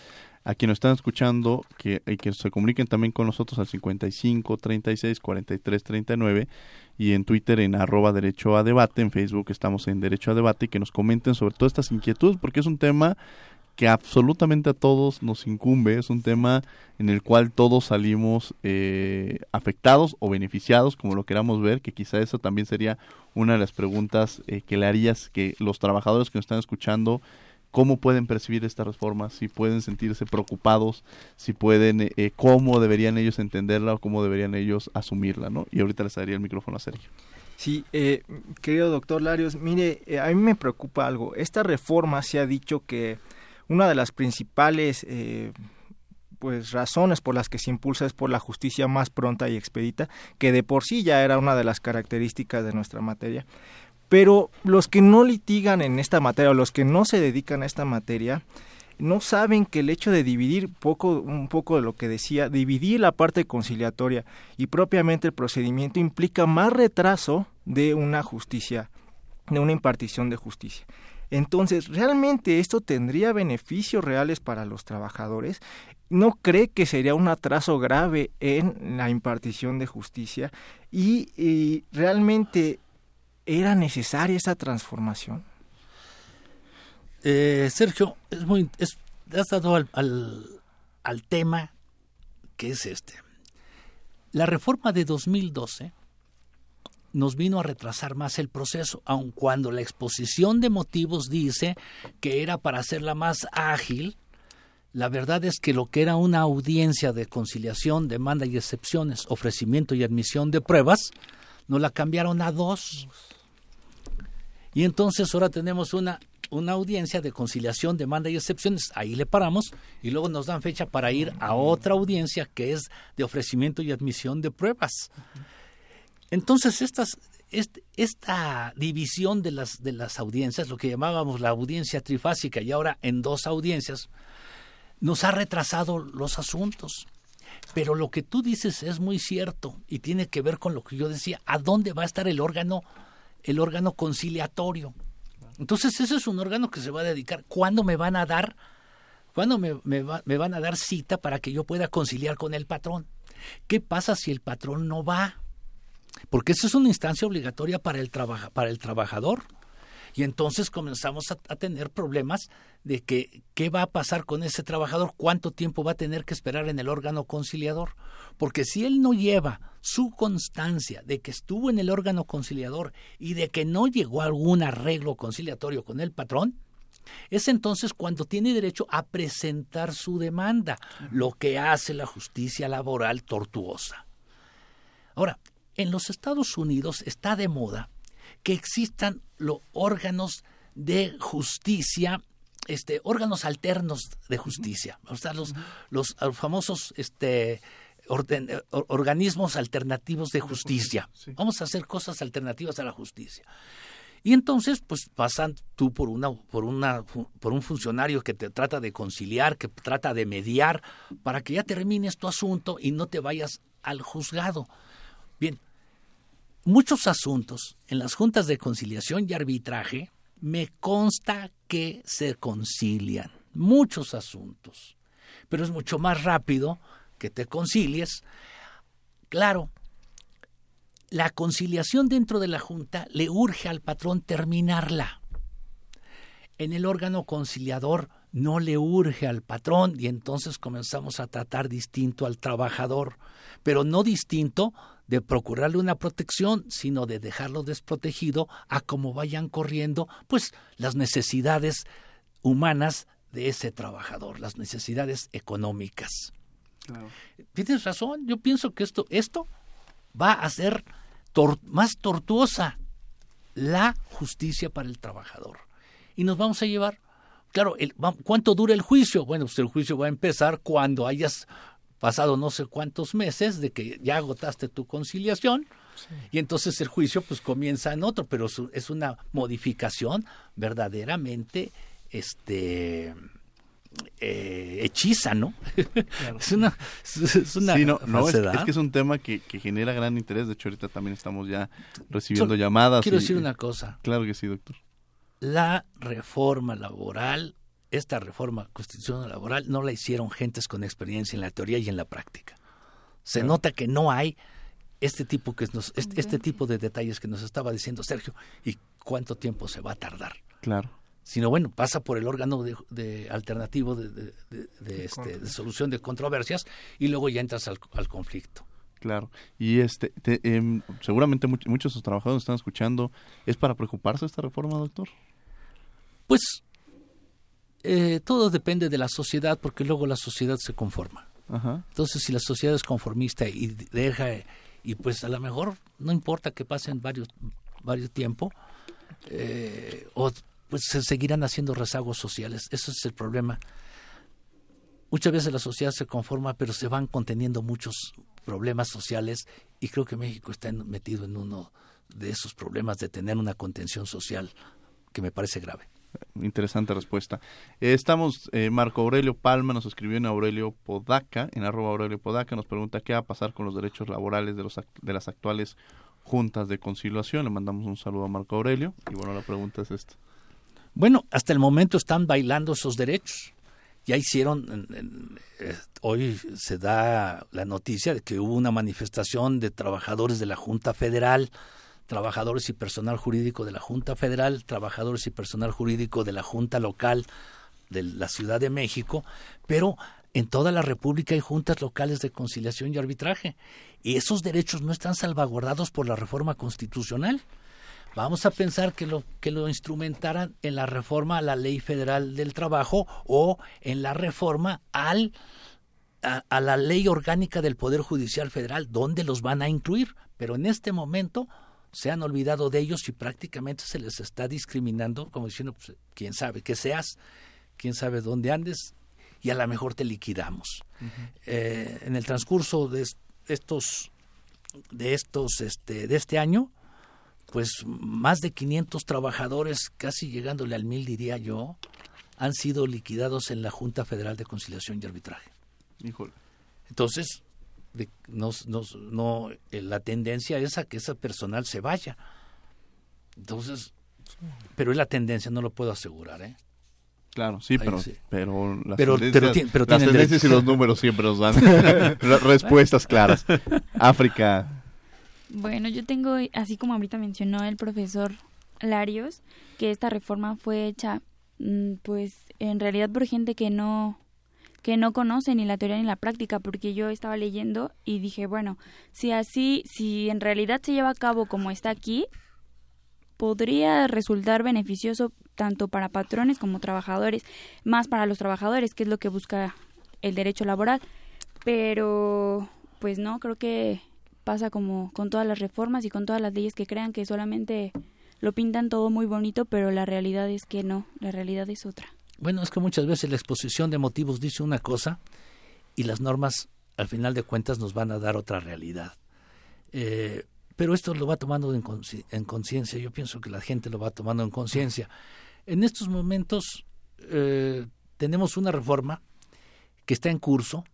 Speaker 1: a quienes están escuchando que, y que se comuniquen también con nosotros al 55 36 43 39 y en Twitter en arroba derecho a debate, en Facebook estamos en derecho a debate y que nos comenten sobre todas estas inquietudes porque es un tema que absolutamente a todos nos incumbe, es un tema en el cual todos salimos eh, afectados o beneficiados, como lo queramos ver, que quizá eso también sería una de las preguntas eh, que le harías que los trabajadores que nos están escuchando, cómo pueden percibir esta reforma, si pueden sentirse preocupados, si pueden, eh, cómo deberían ellos entenderla o cómo deberían ellos asumirla, ¿no? Y ahorita les daría el micrófono a Sergio.
Speaker 3: Sí, querido doctor Larios, mire, a mí me preocupa algo. Esta reforma se ha dicho que una de las principales eh, pues razones por las que se impulsa es por la justicia más pronta y expedita, que de por sí ya era una de las características de nuestra materia. Pero los que no litigan en esta materia o los que no se dedican a esta materia no saben que el hecho de dividir poco un poco de lo que decía, dividir la parte conciliatoria y propiamente el procedimiento implica más retraso de una justicia, de una impartición de justicia. Entonces, ¿realmente esto tendría beneficios reales para los trabajadores? ¿No cree que sería un atraso grave en la impartición de justicia? ¿Y, realmente era necesaria esa transformación?
Speaker 10: Eh, Sergio, es muy, has dado al, al tema que es este. La reforma de 2012 nos vino a retrasar más el proceso, aun cuando la exposición de motivos dice que era para hacerla más ágil. La verdad es que lo que era una audiencia de conciliación, demanda y excepciones, ofrecimiento y admisión de pruebas, nos la cambiaron a dos. Y entonces ahora tenemos una, una audiencia de conciliación, demanda y excepciones. Ahí le paramos y luego nos dan fecha para ir a otra audiencia que es de ofrecimiento y admisión de pruebas. Entonces, esta división de las, de las audiencias, lo que llamábamos la audiencia trifásica y ahora en dos audiencias, nos ha retrasado los asuntos. Pero lo que tú dices es muy cierto y tiene que ver con lo que yo decía, ¿a dónde va a estar el órgano, el órgano conciliatorio? Entonces, ese es un órgano que se va a dedicar. ¿Cuándo me van a dar, cuándo me, me van a dar cita para que yo pueda conciliar con el patrón? ¿Qué pasa si el patrón no va? Porque eso es una instancia obligatoria para el, para el trabajador. Y entonces comenzamos a, tener problemas de que qué va a pasar con ese trabajador, cuánto tiempo va a tener que esperar en el órgano conciliador. Porque si él no lleva su constancia de que estuvo en el órgano conciliador y de que no llegó a algún arreglo conciliatorio con el patrón, es entonces cuando tiene derecho a presentar su demanda, lo que hace la justicia laboral tortuosa. Ahora, en los Estados Unidos está de moda que existan los órganos de justicia, este, órganos alternos de justicia, o sea, los, los, famosos este, organismos alternativos de justicia. Vamos a hacer cosas alternativas a la justicia. Y entonces, pues pasan tú por una, por una, por un funcionario que te trata de conciliar, que trata de mediar, para que ya termines tu asunto y no te vayas al juzgado. Bien, muchos asuntos en las juntas de conciliación y arbitraje me consta que se concilian, muchos asuntos, pero es mucho más rápido que te concilies. Claro, la conciliación dentro de la junta le urge al patrón terminarla. En el órgano conciliador no le urge al patrón y entonces comenzamos a tratar distinto al trabajador, pero no distinto de procurarle una protección, sino de dejarlo desprotegido a cómo vayan corriendo, pues las necesidades humanas de ese trabajador, las necesidades económicas. Tienes razón, yo pienso que esto, esto va a ser más tortuosa la justicia para el trabajador. Y nos vamos a llevar claro, el, ¿cuánto dura el juicio? Bueno, pues el juicio va a empezar cuando hayas pasado no sé cuántos meses de que ya agotaste tu conciliación y entonces el juicio pues comienza en otro, pero es una modificación verdaderamente este eh, hechiza, ¿no? es una, es una
Speaker 1: sí, no, no es, que es un tema que, que, genera gran interés. De hecho, ahorita también estamos ya recibiendo llamadas.
Speaker 10: Quiero decir una cosa.
Speaker 1: Claro que sí, doctor.
Speaker 10: La reforma laboral, esta reforma constitucional laboral, no la hicieron gentes con experiencia en la teoría y en la práctica. Se nota que no hay este tipo que nos, este, este tipo de detalles que nos estaba diciendo Sergio y cuánto tiempo se va a tardar.
Speaker 1: Claro
Speaker 10: sino bueno, pasa por el órgano de, alternativo de, este, de, solución de controversias y luego ya entras al, conflicto.
Speaker 1: Claro, y este, em, seguramente muchos de sus trabajadores están escuchando. ¿Es para preocuparse esta reforma, doctor?
Speaker 10: Pues eh, todo depende de la sociedad, porque luego la sociedad se conforma. Entonces, si la sociedad es conformista y deja, y pues a lo mejor no importa que pasen varios, varios tiempo, eh, o pues se seguirán haciendo rezagos sociales. Eso es el problema. Muchas veces la sociedad se conforma, pero se van conteniendo muchos problemas sociales y creo que México está metido en uno de esos problemas de tener una contención social que me parece grave.
Speaker 1: Interesante respuesta. Eh, estamos, eh, Marco Aurelio Palma nos escribió en Aurelio Podaca, en arroba Aurelio Podaca, nos pregunta qué va a pasar con los derechos laborales de, los, de las actuales juntas de conciliación. Le mandamos un saludo a Marco Aurelio y bueno, la pregunta es esta.
Speaker 10: Bueno, hasta el momento están bailando esos derechos. Ya hicieron, eh, hoy se da la noticia de que hubo una manifestación de trabajadores de la Junta Federal, trabajadores y personal jurídico de la Junta Federal, trabajadores y personal jurídico de la Junta Local de la Ciudad de México, pero en toda la República hay juntas locales de conciliación y arbitraje. Y esos derechos no están salvaguardados por la reforma constitucional. Vamos a pensar que lo, que lo instrumentaran en la reforma a la Ley Federal del Trabajo o en la reforma al, a, la Ley Orgánica del Poder Judicial Federal, donde los van a incluir. Pero en este momento se han olvidado de ellos y prácticamente se les está discriminando, como diciendo, pues, quién sabe qué seas, quién sabe dónde andes, y a lo mejor te liquidamos. Eh, en el transcurso de estos de estos este de este año pues más de 500 trabajadores, casi llegándole al mil diría yo, han sido liquidados en la Junta Federal de Conciliación y Arbitraje. Entonces, no, eh, la tendencia es a que ese personal se vaya. Entonces, pero es la tendencia, no lo puedo asegurar, ¿eh?
Speaker 1: Claro, sí, pero, pero las,
Speaker 10: pero,
Speaker 1: tendencias,
Speaker 10: pero,
Speaker 1: las tendencias y los números siempre nos dan respuestas claras. África,
Speaker 2: bueno, yo tengo, así como ahorita mencionó el profesor Larios, que esta reforma fue hecha, mm, pues, en realidad por gente que no que no conoce ni la teoría ni la práctica, porque yo estaba leyendo y dije, bueno, si así, si en realidad se lleva a cabo como está aquí, podría resultar beneficioso tanto para patrones como trabajadores, más para los trabajadores, que es lo que busca el derecho laboral. Pero, pues no, creo que pasa como con todas las reformas y con todas las leyes que crean que solamente lo pintan todo muy bonito, pero la realidad es que no, la realidad es otra.
Speaker 10: Bueno, es que muchas veces la exposición de motivos dice una cosa y las normas al final de cuentas nos van a dar otra realidad. Eh, pero esto lo va tomando en, conciencia, yo pienso que la gente lo va tomando en conciencia. En estos momentos eh, tenemos una reforma que está en curso,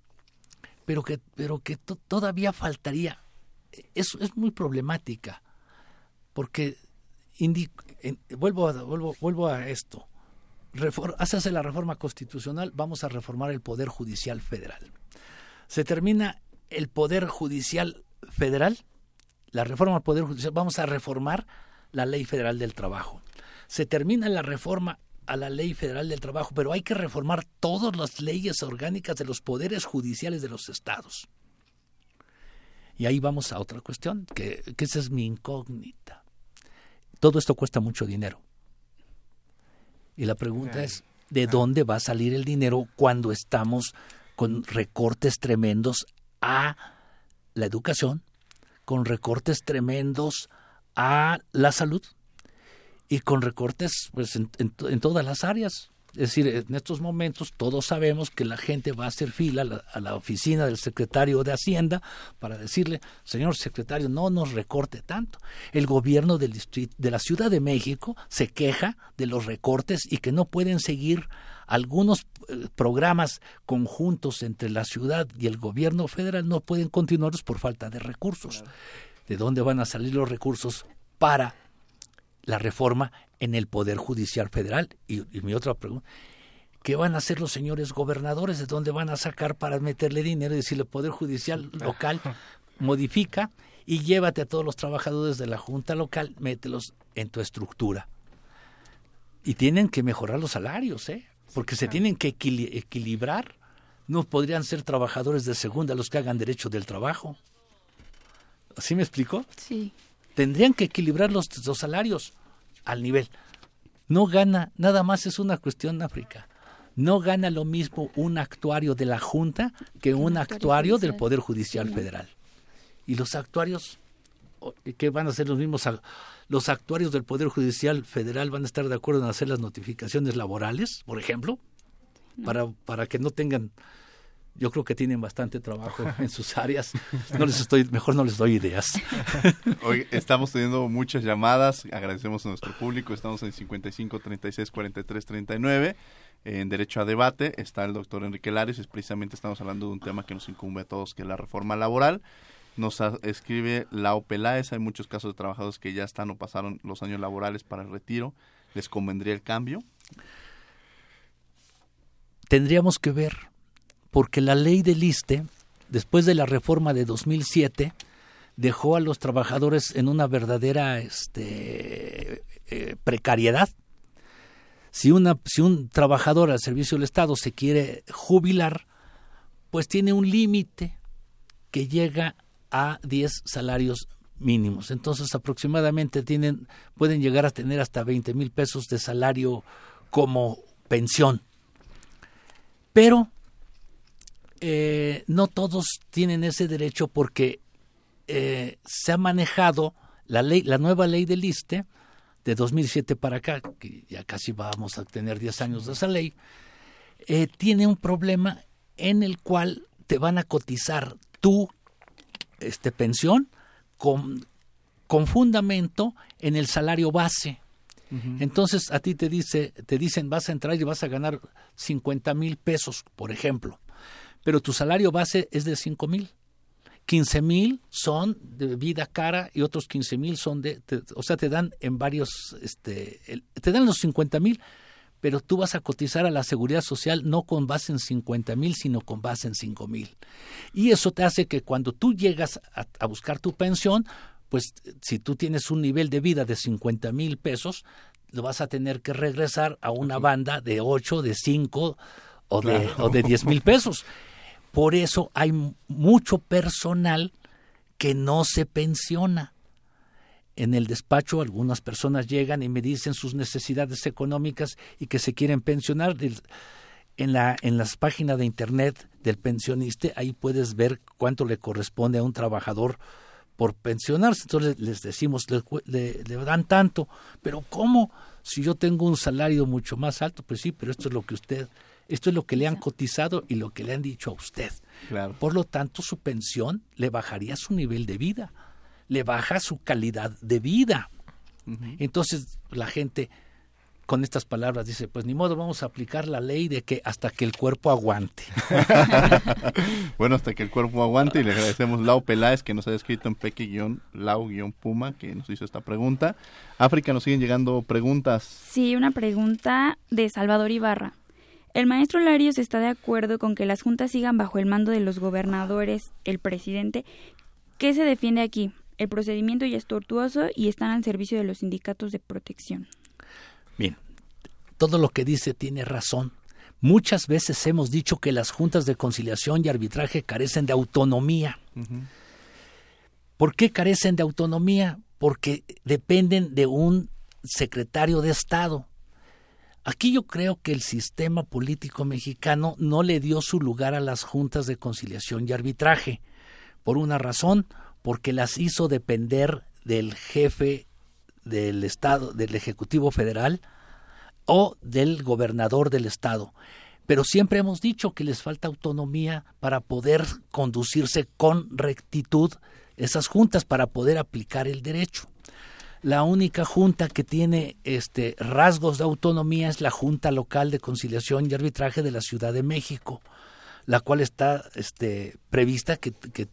Speaker 10: pero que, pero que todavía faltaría es, es muy problemática, porque vuelvo, a, vuelvo, vuelvo a esto. Hace la reforma constitucional, vamos a reformar el Poder Judicial Federal. Se termina el Poder Judicial Federal, la reforma del Poder Judicial, vamos a reformar la Ley Federal del Trabajo. Se termina la reforma a la Ley Federal del Trabajo, pero hay que reformar todas las leyes orgánicas de los poderes judiciales de los estados. Y ahí vamos a otra cuestión, que, esa es mi incógnita. Todo esto cuesta mucho dinero. Y la pregunta es, ¿de dónde va a salir el dinero cuando estamos con recortes tremendos a la educación, con recortes tremendos a la salud y con recortes pues en, todas las áreas? Es decir, en estos momentos todos sabemos que la gente va a hacer fila a la, a la, oficina del secretario de Hacienda para decirle, señor secretario, no nos recorte tanto. El gobierno del distrito, de la Ciudad de México se queja de los recortes y que no pueden seguir algunos eh, programas conjuntos entre la ciudad y el gobierno federal, no pueden continuarlos por falta de recursos. ¿De dónde van a salir los recursos para la reforma en el Poder Judicial Federal. Y, y, mi otra pregunta, ¿qué van a hacer los señores gobernadores? ¿De dónde van a sacar para meterle dinero y decirle Poder Judicial local modifica y llévate a todos los trabajadores de la Junta local, mételos en tu estructura? Y tienen que mejorar los salarios, ¿eh? Porque se tienen que equil equilibrar. No podrían ser trabajadores de segunda los que hagan derecho del trabajo. ¿Sí me explico?
Speaker 2: Sí
Speaker 10: tendrían que equilibrar los, los, salarios al nivel. No gana, nada más es una cuestión África. No gana lo mismo un actuario de la Junta que un actuario del Poder Judicial. Federal. Y los actuarios, ¿qué van a ser los mismos? Los actuarios del Poder Judicial Federal van a estar de acuerdo en hacer las notificaciones laborales, por ejemplo, para, para que no tengan yo creo que tienen bastante trabajo en sus áreas. No les estoy, mejor no les doy ideas.
Speaker 1: Hoy estamos teniendo muchas llamadas. Agradecemos a nuestro público. Estamos en 55 36 43 39. En Derecho a Debate está el doctor Enrique Lares. Es precisamente estamos hablando de un tema que nos incumbe a todos, que es la reforma laboral. Nos escribe Lau Peláez. Hay muchos casos de trabajadores que ya están o pasaron los años laborales para el retiro. ¿Les convendría el cambio?
Speaker 10: Tendríamos que ver porque la ley del ISTE, después de la reforma de 2007, dejó a los trabajadores en una verdadera este, eh, precariedad. Si, una, si un trabajador al servicio del Estado se quiere jubilar, pues tiene un límite que llega a 10 salarios mínimos. Entonces aproximadamente tienen, pueden llegar a tener hasta 20 mil pesos de salario como pensión. Pero eh, no todos tienen ese derecho porque eh, se ha manejado la ley, la nueva ley del ISTE de 2007 para acá, que ya casi vamos a tener 10 años de esa ley, eh, tiene un problema en el cual te van a cotizar tu este, pensión con, con fundamento en el salario base. Uh -huh. Entonces a ti te dice, te dicen vas a entrar y vas a ganar 50 mil pesos, por ejemplo pero tu salario base es de 5 mil. 15 mil son de vida cara y otros 15 mil son de, te, o sea, te dan en varios, este, el, te dan los 50 mil, pero tú vas a cotizar a la seguridad social no con base en 50 mil, sino con base en 5 mil. Y eso te hace que cuando tú llegas a, a buscar tu pensión, pues si tú tienes un nivel de vida de 50 mil pesos, lo vas a tener que regresar a una banda de 8, de 5 o de, claro. o de 10 mil pesos. Por eso hay mucho personal que no se pensiona. En el despacho algunas personas llegan y me dicen sus necesidades económicas y que se quieren pensionar. En, la, en las páginas de internet del pensionista, ahí puedes ver cuánto le corresponde a un trabajador por pensionarse. Entonces les decimos, le, le, le dan tanto, pero ¿cómo? Si yo tengo un salario mucho más alto, pues sí, pero esto es lo que usted esto es lo que le han cotizado y lo que le han dicho a usted.
Speaker 1: Claro.
Speaker 10: Por lo tanto, su pensión le bajaría su nivel de vida, le baja su calidad de vida. Uh -huh. Entonces, la gente con estas palabras dice, pues ni modo, vamos a aplicar la ley de que hasta que el cuerpo aguante.
Speaker 1: bueno, hasta que el cuerpo aguante y le agradecemos Lau Peláez que nos ha escrito en peque-lau-puma que nos hizo esta pregunta. África, nos siguen llegando preguntas.
Speaker 2: Sí, una pregunta de Salvador Ibarra. El maestro Larios está de acuerdo con que las juntas sigan bajo el mando de los gobernadores, el presidente. ¿Qué se defiende aquí? El procedimiento ya es tortuoso y están al servicio de los sindicatos de protección.
Speaker 10: Bien, todo lo que dice tiene razón. Muchas veces hemos dicho que las juntas de conciliación y arbitraje carecen de autonomía. Uh -huh. ¿Por qué carecen de autonomía? Porque dependen de un secretario de Estado. Aquí yo creo que el sistema político mexicano no le dio su lugar a las juntas de conciliación y arbitraje, por una razón, porque las hizo depender del jefe del Estado, del Ejecutivo Federal, o del gobernador del estado. Pero siempre hemos dicho que les falta autonomía para poder conducirse con rectitud esas juntas para poder aplicar el derecho. La única junta que tiene este rasgos de autonomía es la Junta Local de Conciliación y Arbitraje de la Ciudad de México, la cual está este, prevista que,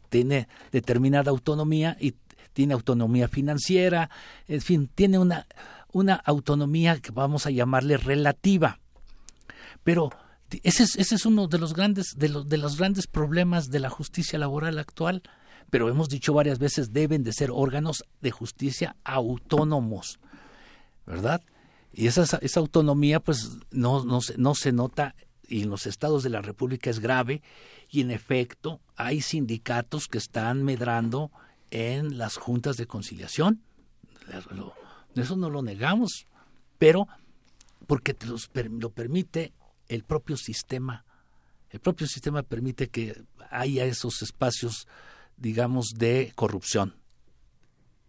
Speaker 10: tiene determinada autonomía y tiene autonomía financiera, en fin, tiene una, una autonomía que vamos a llamarle relativa. Pero ese es, ese es uno de los grandes de los, de los grandes problemas de la justicia laboral actual pero hemos dicho varias veces deben de ser órganos de justicia autónomos, ¿verdad? Y esa, esa autonomía pues no, no, no se nota y en los estados de la República es grave y en efecto hay sindicatos que están medrando en las juntas de conciliación. Eso no lo negamos, pero porque los, lo permite el propio sistema. El propio sistema permite que haya esos espacios digamos, de corrupción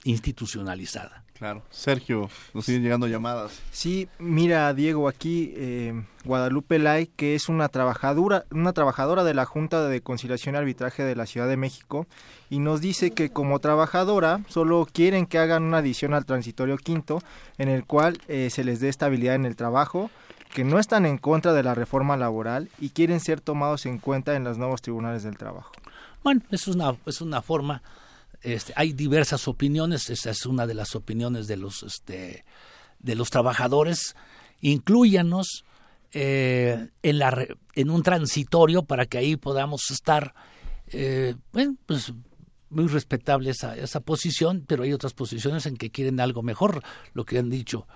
Speaker 10: institucionalizada.
Speaker 1: Claro. Sergio, nos siguen llegando llamadas.
Speaker 3: Sí, mira, Diego, aquí eh, Guadalupe Lai, que es una trabajadora, una trabajadora de la Junta de Conciliación y Arbitraje de la Ciudad de México, y nos dice que como trabajadora solo quieren que hagan una adición al transitorio quinto, en el cual eh, se les dé estabilidad en el trabajo, que no están en contra de la reforma laboral y quieren ser tomados en cuenta en los nuevos tribunales del trabajo.
Speaker 10: Bueno, es una, es una forma, este, hay diversas opiniones, esa es una de las opiniones de los, este, de los trabajadores. Incluyanos eh, en, la, en un transitorio para que ahí podamos estar, eh, bueno, pues muy respetable esa, esa posición, pero hay otras posiciones en que quieren algo mejor. Lo que han dicho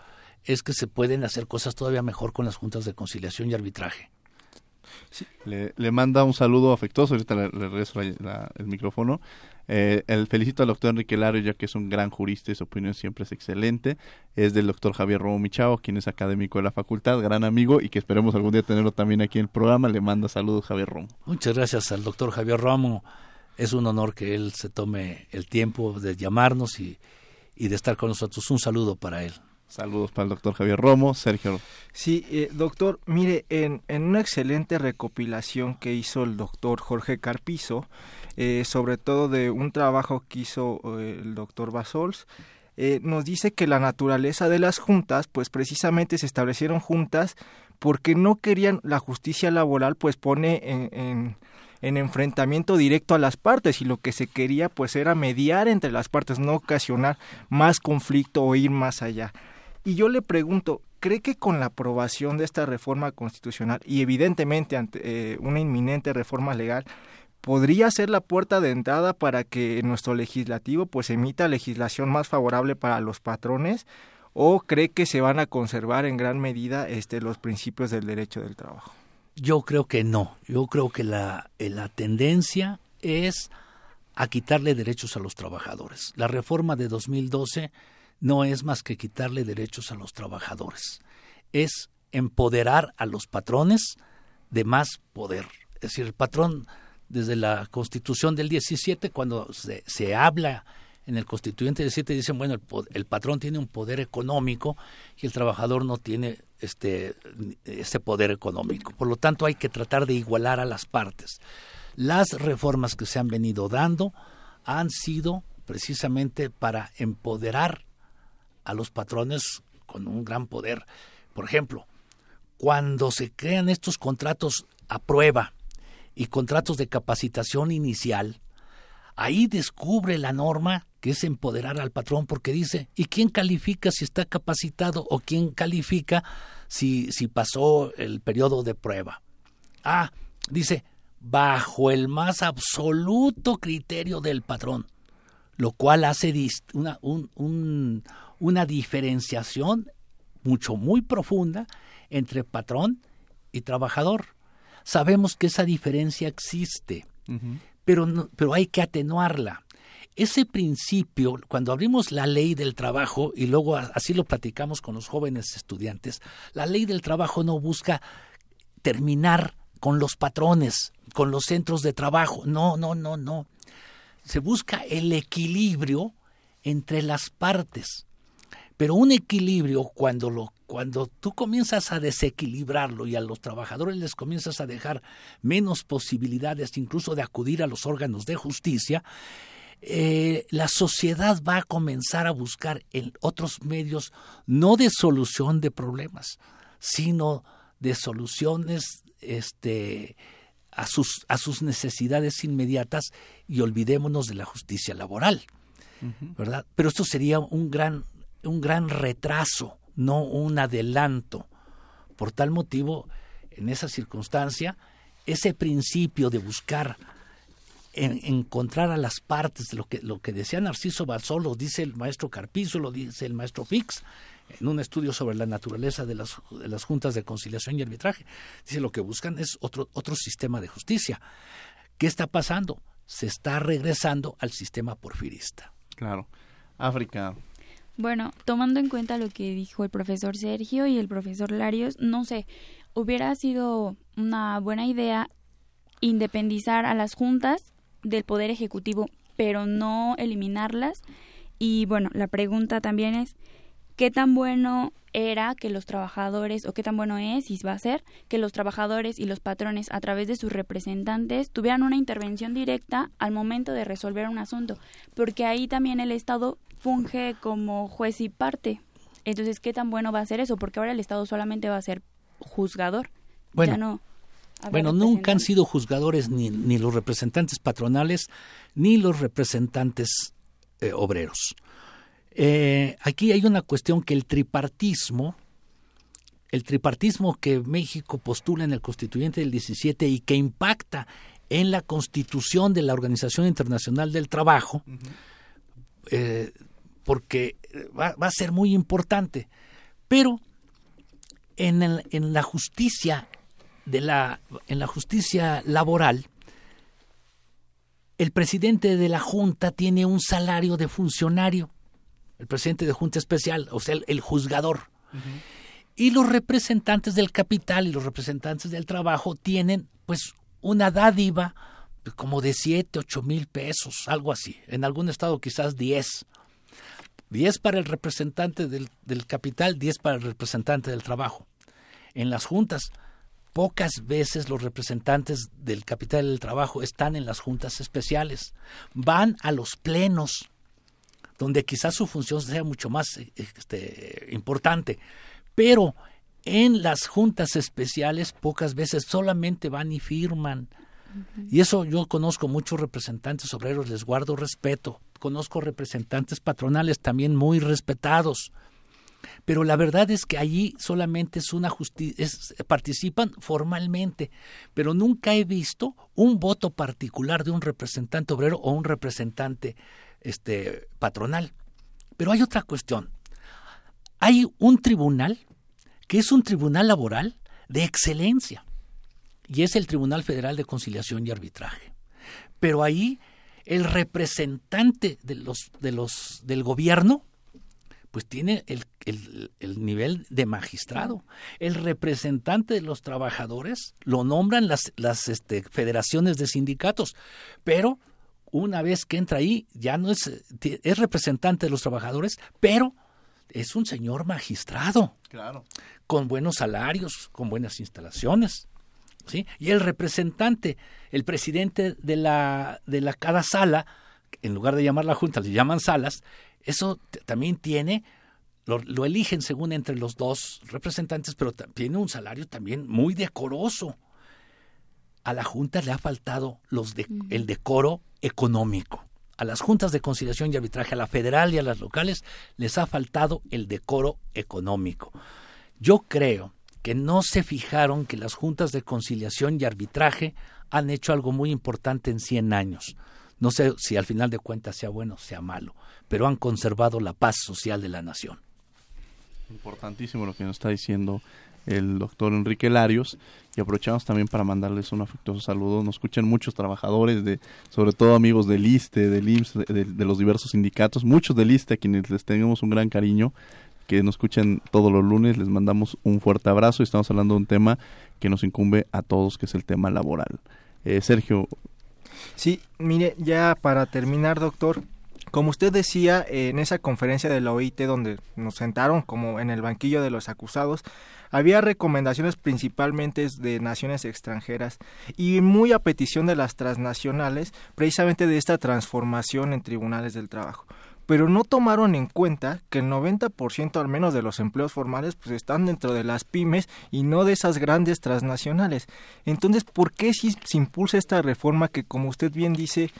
Speaker 10: es que se pueden hacer cosas todavía mejor con las juntas de conciliación y arbitraje.
Speaker 1: Le, manda un saludo afectuoso, ahorita le, regreso el micrófono. Eh, el felicito al doctor Enrique Lario, ya que es un gran jurista y su opinión siempre es excelente. Es del doctor Javier Romo Michao, quien es académico de la facultad, gran amigo y que esperemos algún día tenerlo también aquí en el programa. Le manda saludos Javier Romo.
Speaker 10: Muchas gracias al doctor Javier Romo. Es un honor que él se tome el tiempo de llamarnos y de estar con nosotros. Un saludo para él.
Speaker 1: Saludos para el doctor Javier Romo, Sergio.
Speaker 3: Sí, eh, doctor, mire, en, en, una excelente recopilación que hizo el doctor Jorge Carpizo, eh, sobre todo de un trabajo que hizo eh, el doctor Basols, nos dice que la naturaleza de las juntas, pues precisamente se establecieron juntas porque no querían la justicia laboral, pues pone en en enfrentamiento directo a las partes y lo que se quería pues era mediar entre las partes, no ocasionar más conflicto o ir más allá. Y yo le pregunto, ¿cree que con la aprobación de esta reforma constitucional y evidentemente ante eh, una inminente reforma legal, podría ser la puerta de entrada para que nuestro legislativo pues emita legislación más favorable para los patrones o cree que se van a conservar en gran medida este los principios del derecho del trabajo?
Speaker 10: Yo creo que no. Yo creo que la, eh, la tendencia es a quitarle derechos a los trabajadores. La reforma de 2012 no es más que quitarle derechos a los trabajadores, es empoderar a los patrones de más poder. Es decir, el patrón, desde la constitución del 17, cuando se, habla en el constituyente del 17, dicen, bueno, el, patrón tiene un poder económico y el trabajador no tiene este, ese poder económico. Por lo tanto, hay que tratar de igualar a las partes. Las reformas que se han venido dando han sido precisamente para empoderar a los patrones con un gran poder. Por ejemplo, cuando se crean estos contratos a prueba y contratos de capacitación inicial, ahí descubre la norma que es empoderar al patrón porque dice, ¿y quién califica si está capacitado o quién califica si, si pasó el periodo de prueba? Ah, dice, bajo el más absoluto criterio del patrón, lo cual hace una, un, una diferenciación mucho, muy profunda entre patrón y trabajador. Sabemos que esa diferencia existe, pero, pero hay que atenuarla. Ese principio, cuando abrimos la ley del trabajo, y luego así lo platicamos con los jóvenes estudiantes, la ley del trabajo no busca terminar con los patrones, con los centros de trabajo. No, no, no, no. Se busca el equilibrio entre las partes. Pero un equilibrio, cuando lo cuando tú comienzas a desequilibrarlo y a los trabajadores les comienzas a dejar menos posibilidades incluso de acudir a los órganos de justicia, eh, la sociedad va a comenzar a buscar en otros medios no de solución de problemas, sino de soluciones este, a, sus, a sus necesidades inmediatas y olvidémonos de la justicia laboral, ¿verdad? Pero esto sería un gran, un gran retraso, no un adelanto. Por tal motivo, en esa circunstancia, ese principio de buscar en, encontrar a las partes, lo que, lo que decía Narciso Balsó, lo dice el maestro Carpizo, lo dice el maestro Fix, en un estudio sobre la naturaleza de las, de las juntas de conciliación y arbitraje. Dice lo que buscan es otro, otro sistema de justicia. ¿Qué está pasando? Se está regresando al sistema porfirista.
Speaker 1: Claro. África.
Speaker 2: Bueno, tomando en cuenta lo que dijo el profesor Sergio y el profesor Larios, no sé, hubiera sido una buena idea independizar a las juntas del Poder Ejecutivo, pero no eliminarlas. Y bueno, la pregunta también es, ¿qué tan bueno era que los trabajadores, o qué tan bueno es y va a ser, que los trabajadores y los patrones a través de sus representantes tuvieran una intervención directa al momento de resolver un asunto? Porque ahí también el Estado funge como juez y parte. Entonces, ¿qué tan bueno va a ser eso? Porque ahora el Estado solamente va a ser juzgador.
Speaker 10: Bueno,
Speaker 2: ya no
Speaker 10: bueno, nunca han sido juzgadores ni, ni, los representantes patronales ni los representantes eh, obreros. Eh, aquí hay una cuestión que el tripartismo, el tripartismo que México postula en el constituyente del 17 y que impacta en la constitución de la Organización Internacional del Trabajo, eh, porque va, va, a ser muy importante. Pero en, el, en la justicia de la, en la justicia laboral, el presidente de la Junta tiene un salario de funcionario, el presidente de Junta Especial, o sea, el, el juzgador. Uh -huh. Y los representantes del capital y los representantes del trabajo tienen, pues, una dádiva como de 7, 8 mil pesos, algo así. En algún estado quizás 10. 10 para el representante del, del capital, 10 para el representante del trabajo. En las juntas, pocas veces los representantes del capital del trabajo están en las juntas especiales. Van a los plenos, donde quizás su función sea mucho más este, importante. Pero en las juntas especiales pocas veces solamente van y firman. Y eso yo conozco muchos representantes obreros, les guardo respeto. Conozco representantes patronales también muy respetados pero la verdad es que allí solamente es una justicia, participan formalmente, pero nunca he visto un voto particular de un representante obrero o un representante este, patronal. Pero hay otra cuestión. Hay un tribunal que es un tribunal laboral de excelencia y es el Tribunal Federal de Conciliación y Arbitraje. Pero ahí el representante de los, de los, del gobierno pues tiene el, el, el, nivel de magistrado. El representante de los trabajadores lo nombran las, las este, federaciones de sindicatos, pero una vez que entra ahí ya no es, es representante de los trabajadores, pero es un señor magistrado.
Speaker 1: Claro.
Speaker 10: Con buenos salarios, con buenas instalaciones. ¿sí? Y el representante, el presidente de la, de la cada sala, en lugar de llamar la junta, le llaman salas, eso también tiene, lo, lo, eligen según entre los dos representantes, pero tiene un salario también muy decoroso. A la Junta le ha faltado los de, el decoro económico. A las juntas de conciliación y arbitraje, a la federal y a las locales, les ha faltado el decoro económico. Yo creo que no se fijaron que las juntas de conciliación y arbitraje han hecho algo muy importante en 100 años. No sé si al final de cuentas sea bueno o sea malo, pero han conservado la paz social de la nación.
Speaker 1: Importantísimo lo que nos está diciendo el doctor Enrique Larios y aprovechamos también para mandarles un afectuoso saludo. Nos escuchan muchos trabajadores, de, sobre todo amigos del ISTE, del IMSS, de, los diversos sindicatos, muchos del ISTE a quienes les tenemos un gran cariño, que nos escuchan todos los lunes, les mandamos un fuerte abrazo y estamos hablando de un tema que nos incumbe a todos, que es el tema laboral. Eh, Sergio.
Speaker 3: Sí, mire, ya para terminar, doctor, Como usted decía, en esa conferencia de la OIT donde nos sentaron como en el banquillo de los acusados, había recomendaciones principalmente de naciones extranjeras y muy a petición de las transnacionales, precisamente de esta transformación en tribunales del trabajo pero no tomaron en cuenta que el 90% al menos de los empleos formales pues están dentro de las pymes y no de esas grandes transnacionales. Entonces, ¿por qué si se impulsa esta reforma que como usted bien dice,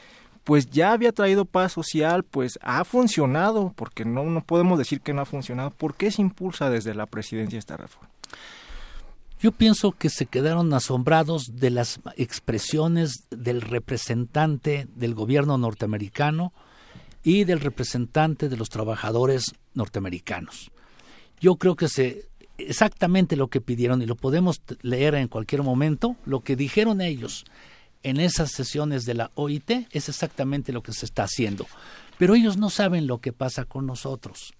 Speaker 3: pues ya había traído paz social, pues ha funcionado, porque no, no podemos decir que no ha funcionado. ¿Por qué se impulsa desde la presidencia esta reforma?
Speaker 10: Yo pienso que se quedaron asombrados de las expresiones del representante del gobierno norteamericano y del representante de los trabajadores norteamericanos. Yo creo que se exactamente lo que pidieron y lo podemos leer en cualquier momento, lo que dijeron ellos en esas sesiones de la OIT es exactamente lo que se está haciendo. Pero ellos no saben lo que pasa con nosotros.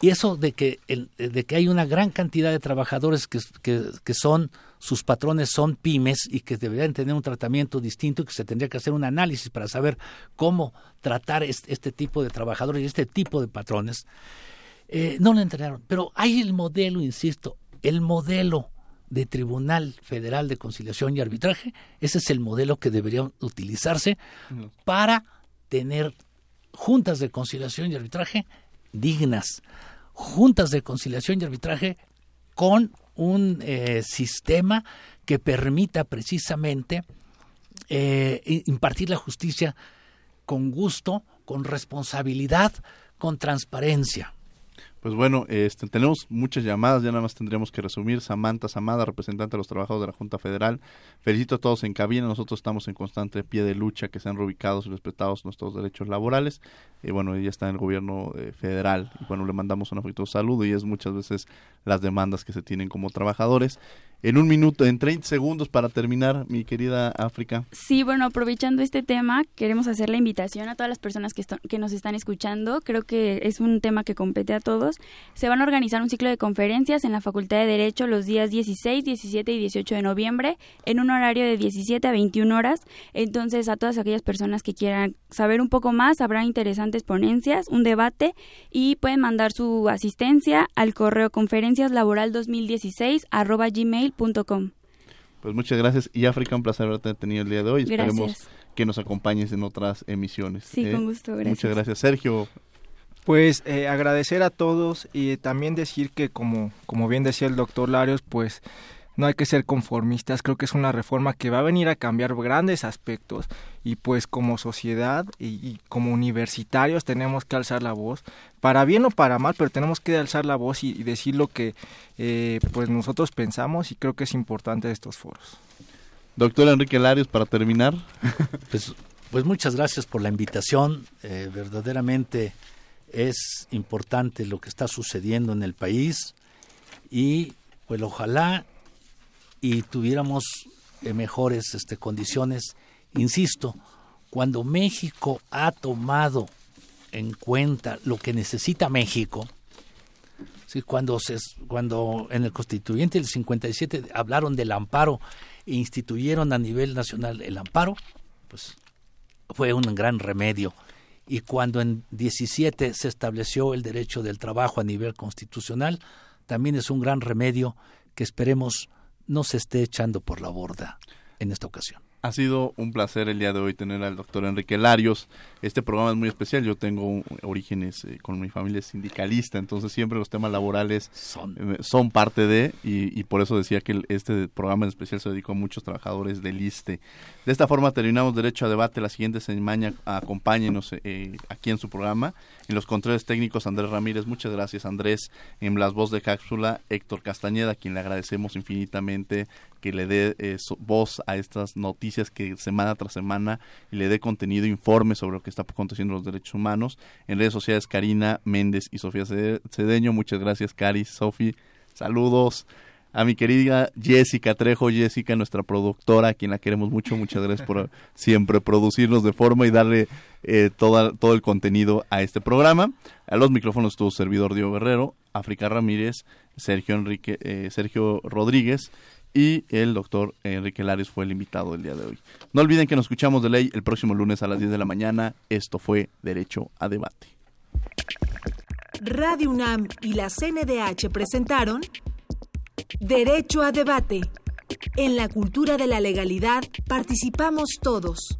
Speaker 10: Y eso de que, de que hay una gran cantidad de trabajadores que, que, son, sus patrones son pymes y que deberían tener un tratamiento distinto y que se tendría que hacer un análisis para saber cómo tratar este, tipo de trabajadores y este tipo de patrones, eh, no lo entrenaron. Pero hay el modelo, insisto, el modelo de Tribunal Federal de Conciliación y Arbitraje. Ese es el modelo que debería utilizarse para tener juntas de conciliación y arbitraje dignas, juntas de conciliación y arbitraje con un eh, sistema que permita precisamente eh, impartir la justicia con gusto, con responsabilidad, con transparencia.
Speaker 1: Pues bueno, este, tenemos muchas llamadas, ya nada más tendríamos que resumir. Samantha Samada, representante de los trabajadores de la Junta Federal. Felicito a todos en cabina, nosotros estamos en constante pie de lucha, que sean reubicados y respetados nuestros derechos laborales. Y bueno, ella está en el gobierno eh, federal y bueno, le mandamos un afectuoso saludo y es muchas veces las demandas que se tienen como trabajadores en un minuto, en 30 segundos para terminar, mi querida África.
Speaker 2: Sí, bueno, aprovechando este tema, queremos hacer la invitación a todas las personas que, que nos están escuchando. Creo que es un tema que compete a todos. Se van a organizar un ciclo de conferencias en la Facultad de Derecho los días 16, 17 y 18 de noviembre, en un horario de 17 a 21 horas. Entonces, a todas aquellas personas que quieran saber un poco más, habrá interesantes ponencias, un debate y pueden mandar su asistencia al correo conferenciaslaboral 2016 arroba gmail
Speaker 1: pues muchas gracias y África, un placer haberte tenido el día de hoy. Esperemos que nos acompañes en otras emisiones.
Speaker 2: Sí, con ¿eh? gusto, gracias.
Speaker 1: Muchas gracias, Sergio.
Speaker 3: Pues eh, agradecer a todos y también decir que como, como bien decía el doctor Larios, pues no hay que ser conformistas, creo que es una reforma que va a venir a cambiar grandes aspectos y pues como sociedad y, como universitarios tenemos que alzar la voz, para bien o para mal, pero tenemos que alzar la voz y, decir lo que eh, pues nosotros pensamos y creo que es importante estos foros.
Speaker 1: Doctor Enrique Larios, para terminar.
Speaker 10: Pues, pues muchas gracias por la invitación, eh, verdaderamente es importante lo que está sucediendo en el país y pues ojalá y tuviéramos eh, mejores este, condiciones. Insisto, cuando México ha tomado en cuenta lo que necesita México, ¿sí? cuando, se, cuando en el constituyente del 57 hablaron del amparo e instituyeron a nivel nacional el amparo, pues fue un gran remedio. Y cuando en 17 se estableció el derecho del trabajo a nivel constitucional, también es un gran remedio que esperemos no se esté echando por la borda en esta ocasión.
Speaker 1: Ha sido un placer el día de hoy tener al doctor Enrique Larios. Este programa es muy especial. Yo tengo orígenes eh, con mi familia sindicalista, entonces siempre los temas laborales son, eh, parte de, y, por eso decía que este programa en especial se dedicó a muchos trabajadores del ISTE. De esta forma terminamos Derecho a Debate. La siguiente semana acompáñenos eh, aquí en su programa. En los controles técnicos, Andrés Ramírez. Muchas gracias, Andrés. En las voz de cápsula, Héctor Castañeda, a quien le agradecemos infinitamente que le dé eh, voz a estas noticias que semana tras semana y le dé contenido, informe sobre lo que está aconteciendo en los derechos humanos. En redes sociales, Karina Méndez y Sofía Cedeño. Muchas gracias, Cari, Sofi. Saludos a mi querida Jessica Trejo, Jessica, nuestra productora, a quien la queremos mucho. Muchas gracias por siempre producirnos de forma y darle eh, toda, todo el contenido a este programa. A los micrófonos estuvo servidor Diego Guerrero, África Ramírez, Sergio Enrique, eh, Sergio Rodríguez y el doctor Enrique Larios fue el invitado del día de hoy. No olviden que nos escuchamos de ley el próximo lunes a las 10 de la mañana. Esto fue Derecho a Debate.
Speaker 11: Radio UNAM y la CNDH presentaron Derecho a Debate. En la cultura de la legalidad participamos todos.